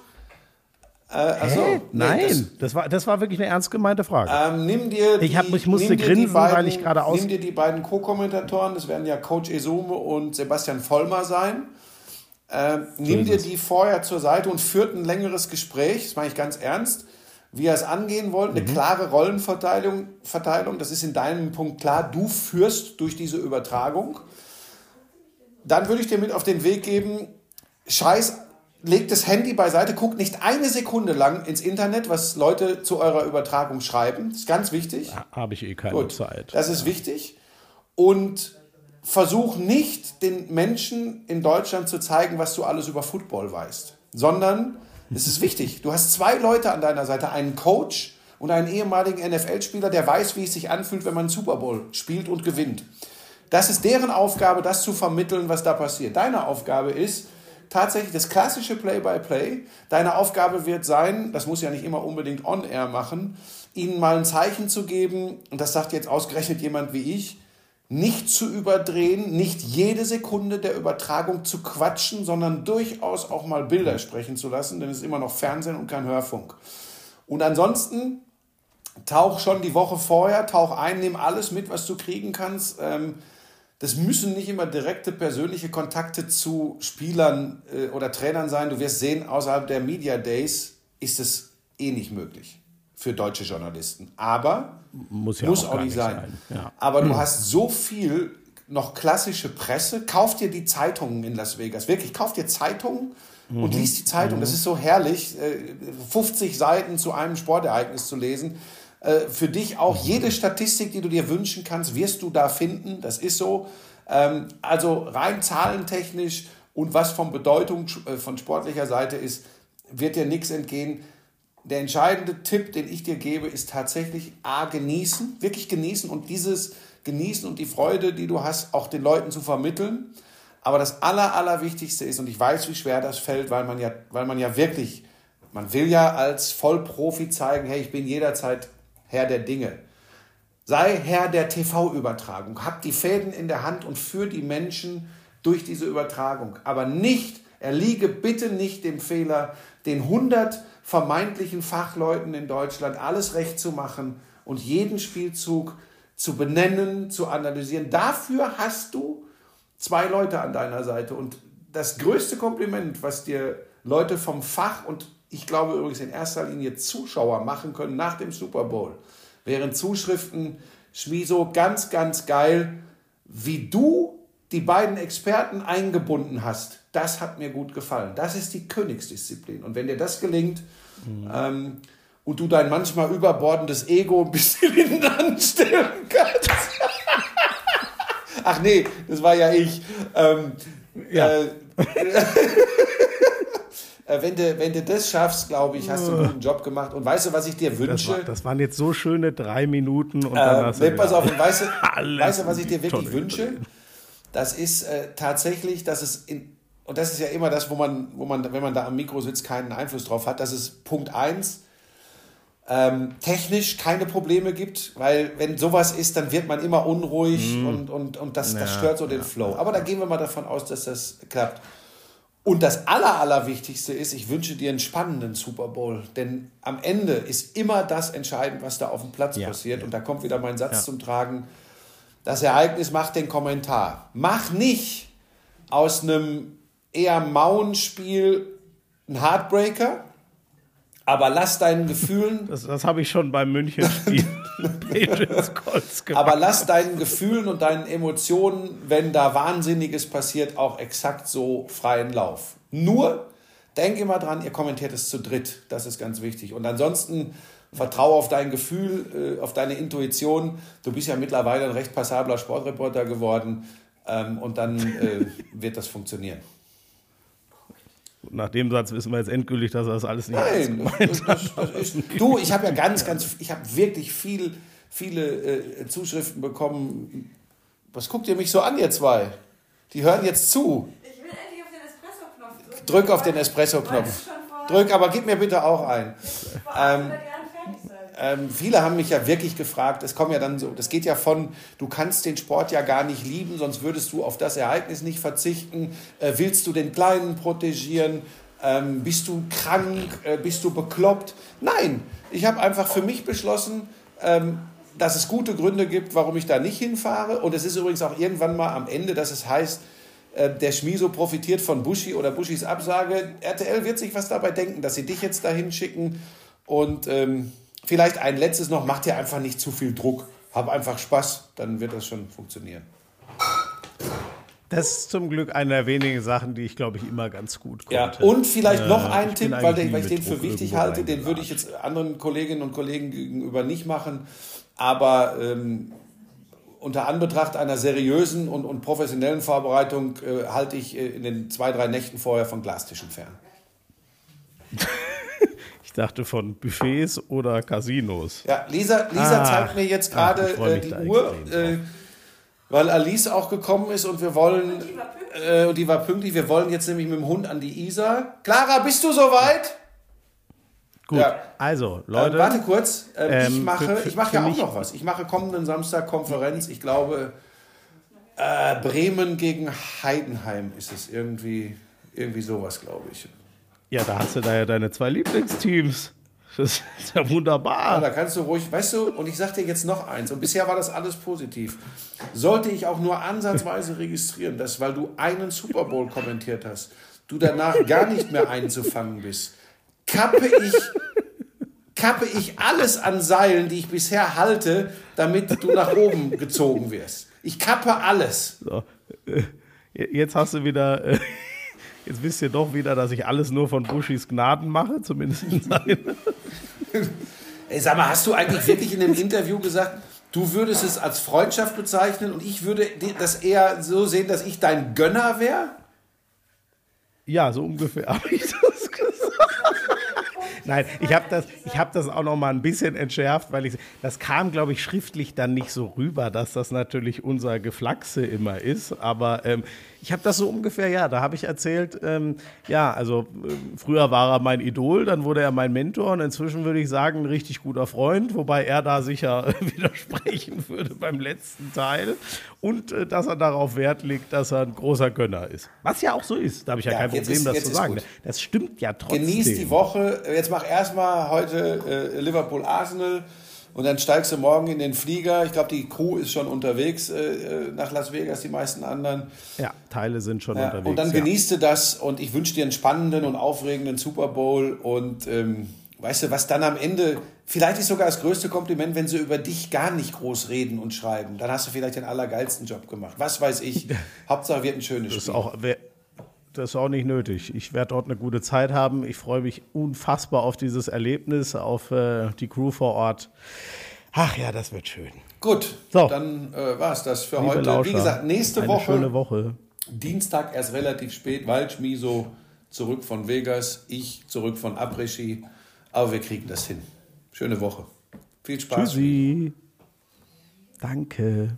Äh, Hä? nee, Nein, das, war, das war wirklich eine ernst gemeinte Frage. Das, ähm, nimm dir die, Ich hab- ich musste grinsen, weil ich gerade aus- Nimm dir die beiden Co-Kommentatoren, das werden ja Coach Esume und Sebastian Vollmer sein. Ähm, nimm dir die vorher zur Seite und führt ein längeres Gespräch, das meine ich ganz ernst, wie ihr es angehen wollt. Mhm. Eine klare Rollenverteilung, Verteilung, das ist in deinem Punkt klar. Du führst durch diese Übertragung. Dann würde ich dir mit auf den Weg geben, scheiß legt das Handy beiseite, guckt nicht eine Sekunde lang ins Internet, was Leute zu eurer Übertragung schreiben. Das ist ganz wichtig. Habe ich eh keine Gut, Zeit. das ist wichtig. Und versuch nicht den Menschen in Deutschland zu zeigen, was du alles über Football weißt, sondern es ist wichtig. Du hast zwei Leute an deiner Seite, einen Coach und einen ehemaligen NFL-Spieler, der weiß, wie es sich anfühlt, wenn man Super Bowl spielt und gewinnt. Das ist deren Aufgabe, das zu vermitteln, was da passiert. Deine Aufgabe ist tatsächlich das klassische Play-by-Play. Deine Aufgabe wird sein, das muss ja nicht immer unbedingt on-air machen, ihnen mal ein Zeichen zu geben, und das sagt jetzt ausgerechnet jemand wie ich, nicht zu überdrehen, nicht jede Sekunde der Übertragung zu quatschen, sondern durchaus auch mal Bilder sprechen zu lassen, denn es ist immer noch Fernsehen und kein Hörfunk. Und ansonsten tauch schon die Woche vorher, tauch ein, nimm alles mit, was du kriegen kannst. Ähm, das müssen nicht immer direkte persönliche Kontakte zu Spielern äh, oder Trainern sein. Du wirst sehen, außerhalb der Media Days ist es eh nicht möglich für deutsche Journalisten. Aber Muss ja muss auch auch, nicht sein. sein. Ja. Aber du hast so viel noch klassische Presse. Kauf dir die Zeitungen in Las Vegas. Wirklich, kauf dir Zeitungen Mhm. und lies die Zeitung. Das ist so herrlich, äh, 50 Seiten zu einem Sportereignis zu lesen. Äh, Für dich auch jede Statistik, die du dir wünschen kannst, wirst du da finden. Das ist so. Ähm, Also rein zahlentechnisch und was von Bedeutung äh, von sportlicher Seite ist, wird dir nichts entgehen. Der entscheidende Tipp, den ich dir gebe, ist tatsächlich A, genießen, wirklich genießen und dieses Genießen und die Freude, die du hast, auch den Leuten zu vermitteln. Aber das Aller, Allerwichtigste ist, und ich weiß, wie schwer das fällt, weil man ja, weil man ja wirklich, man will ja als Vollprofi zeigen, hey, ich bin jederzeit Herr der Dinge. Sei Herr der TV-Übertragung. Hab die Fäden in der Hand und führ die Menschen durch diese Übertragung. Aber nicht, erliege bitte nicht dem Fehler, den 100 vermeintlichen Fachleuten in Deutschland alles recht zu machen und jeden Spielzug zu benennen, zu analysieren. Dafür hast du zwei Leute an deiner Seite. Und das größte Kompliment, was dir Leute vom Fach und ich glaube übrigens in erster Linie Zuschauer machen können nach dem Super Bowl, wären Zuschriften, Schmiso, ganz, ganz geil, wie du die beiden Experten eingebunden hast. Das hat mir gut gefallen. Das ist die Königsdisziplin. Und wenn dir das gelingt ähm, und du dein manchmal überbordendes Ego ein bisschen hinten anstellen kannst, Ach nee, das war ja ich. Ähm, Ja. äh, wenn, du, wenn du das schaffst, glaube ich, hast du einen guten Job gemacht. Und weißt du, was ich dir Das, wünsche? war, das waren jetzt so schöne drei Minuten und dann Äh, hast du pass auf, und weißt du, weißt du, was ich dir wirklich wünsche? Das ist äh, tatsächlich, dass es in, und das ist ja immer das, wo man, wo man, wenn man da am Mikro sitzt, keinen Einfluss drauf hat. Das ist Punkt eins. Ähm, technisch keine Probleme gibt, weil wenn sowas ist, dann wird man immer unruhig und, und, und das, das. Ja, stört so den Flow. Aber da gehen wir mal davon aus, dass das klappt. Und das Aller, Allerwichtigste ist, ich wünsche dir einen spannenden Super Bowl. Denn am Ende ist immer das entscheidend, was da auf dem Platz Ja, passiert. Und da kommt wieder mein Satz Ja. zum Tragen. Das Ereignis macht den Kommentar. Mach nicht aus einem eher mauen Spiel einen Heartbreaker, aber lass deinen Gefühlen Das, das habe ich schon beim München-Spiel Aber lass deinen Gefühlen und deinen Emotionen, wenn da Wahnsinniges passiert, auch exakt so freien Lauf. Nur denk immer dran, ihr kommentiert es zu dritt. Das ist ganz wichtig. Und ansonsten vertraue auf dein Gefühl, äh, auf deine Intuition. Du bist ja mittlerweile ein recht passabler Sportreporter geworden. Ähm, und dann äh, wird das funktionieren. Nach dem Satz wissen wir jetzt endgültig, dass er das alles nicht Nein, gemeint das, das, das ist, du, ich habe ja ganz, ganz, ich habe wirklich viel, viele äh, Zuschriften bekommen. Was guckt ihr mich so an, ihr zwei? Die hören jetzt zu. Ich will endlich auf den Espresso-Knopf drücken. Drück auf den Espresso-Knopf. Drück, aber gib mir bitte auch ein. vor acht Ähm, hundert Jahren fertig sein. Ähm, viele haben mich ja wirklich gefragt, es kommen ja dann so, das geht ja von, du kannst den Sport ja gar nicht lieben, sonst würdest du auf das Ereignis nicht verzichten. Äh, willst du den Kleinen protegieren? Ähm, bist du krank? Äh, bist du bekloppt? Nein, ich habe einfach für mich beschlossen, ähm, dass es gute Gründe gibt, warum ich da nicht hinfahre. Und es ist übrigens auch irgendwann mal am Ende, dass es heißt, äh, der Schmiso profitiert von Buschi oder Buschis Absage. RTL wird sich was dabei denken, dass sie dich jetzt dahin schicken. Und ähm, vielleicht ein letztes noch, mach dir einfach nicht zu viel Druck. Hab einfach Spaß, dann wird das schon funktionieren. Das ist zum Glück eine der wenigen Sachen, die ich, glaube ich, immer ganz gut Ja, konnte. und vielleicht noch Äh, ein ich Tipp, weil, weil ich den für wichtig halte, den würde ich jetzt anderen Kolleginnen und Kollegen gegenüber nicht machen. Aber ähm, unter Anbetracht einer seriösen und, und professionellen Vorbereitung äh, halte ich äh, in den zwei, drei Nächten vorher von Glastischen fern. Ich dachte von Buffets oder Casinos. Ja, Lisa, Lisa Ah. zeigt mir jetzt Ach, gerade äh, die Uhr, äh, weil Alice auch gekommen ist und wir wollen, Die war pünktlich. äh, und die war pünktlich, wir wollen jetzt nämlich mit dem Hund an die Isar. Clara, bist du soweit? Gut, Ja. also, Äh, Leute. warte kurz, äh, ich ähm, mache, ich mache ja auch noch was. Ich mache kommenden Samstag Konferenz. Ich glaube, äh, Bremen gegen Heidenheim ist es irgendwie, irgendwie sowas, glaube ich. Ja, da hast du da ja deine zwei Lieblingsteams. Das ist ja Ja, wunderbar. da kannst du ruhig, weißt du, und ich sag dir jetzt noch eins, und bisher war das alles positiv. Sollte ich auch nur ansatzweise registrieren, dass, weil du einen Super Bowl kommentiert hast, du danach gar nicht mehr einzufangen bist, kappe ich, kappe ich alles an Seilen, die ich bisher halte, damit du nach oben gezogen wirst. Ich kappe alles. So. Äh, Jetzt hast du wieder. Jetzt wisst ihr doch wieder, dass ich alles nur von Bushis Gnaden mache, zumindest in seinen. Ey, sag mal, hast du eigentlich wirklich in dem Interview gesagt, du würdest es als Freundschaft bezeichnen und ich würde das eher so sehen, dass ich dein Gönner wäre? Ja, so ungefähr habe ich das gesagt. Nein, ich habe das, ich hab das auch noch mal ein bisschen entschärft, weil ich, das kam, glaube ich, schriftlich dann nicht so rüber, dass das natürlich unser Geflaxe immer ist. Aber ähm, ich habe das so ungefähr, ja, da habe ich erzählt, ähm, ja, also ähm, früher war er mein Idol, dann wurde er mein Mentor und inzwischen würde ich sagen, ein richtig guter Freund, wobei er da sicher widersprechen würde beim letzten Teil. Und äh, dass er darauf Wert legt, dass er ein großer Gönner ist. Was ja auch so ist, da habe ich ja, Ja, kein Problem, ist- das zu sagen. gut. Das stimmt ja trotzdem. Genieß die Woche. Jetzt mach erstmal heute äh, Liverpool Arsenal und dann steigst du morgen in den Flieger. Ich glaube, die Crew ist schon unterwegs äh, äh, nach Las Vegas, die meisten anderen. Ja, Teile sind schon Ja, unterwegs. und dann ja. genießt du das und ich wünsche dir einen spannenden und aufregenden Super Bowl und ähm, weißt du, was dann am Ende, vielleicht ist sogar das größte Kompliment, wenn sie über dich gar nicht groß reden und schreiben. Dann hast du vielleicht den allergeilsten Job gemacht. Was weiß ich. Hauptsache wird ein schönes Das ist Spiel. auch, wer- das ist auch nicht nötig. Ich werde dort eine gute Zeit haben. Ich freue mich unfassbar auf dieses Erlebnis, auf äh, die Crew vor Ort. Ach ja, das wird schön. Gut, So. dann äh, war es das für Liebe heute. Lauscher, Wie gesagt, nächste eine Woche, schöne Woche. Dienstag erst relativ spät, weil Schmiso zurück von Vegas, ich zurück von Après-Ski. Aber wir kriegen das hin. Schöne Woche. Viel Spaß. Tschüssi. Danke.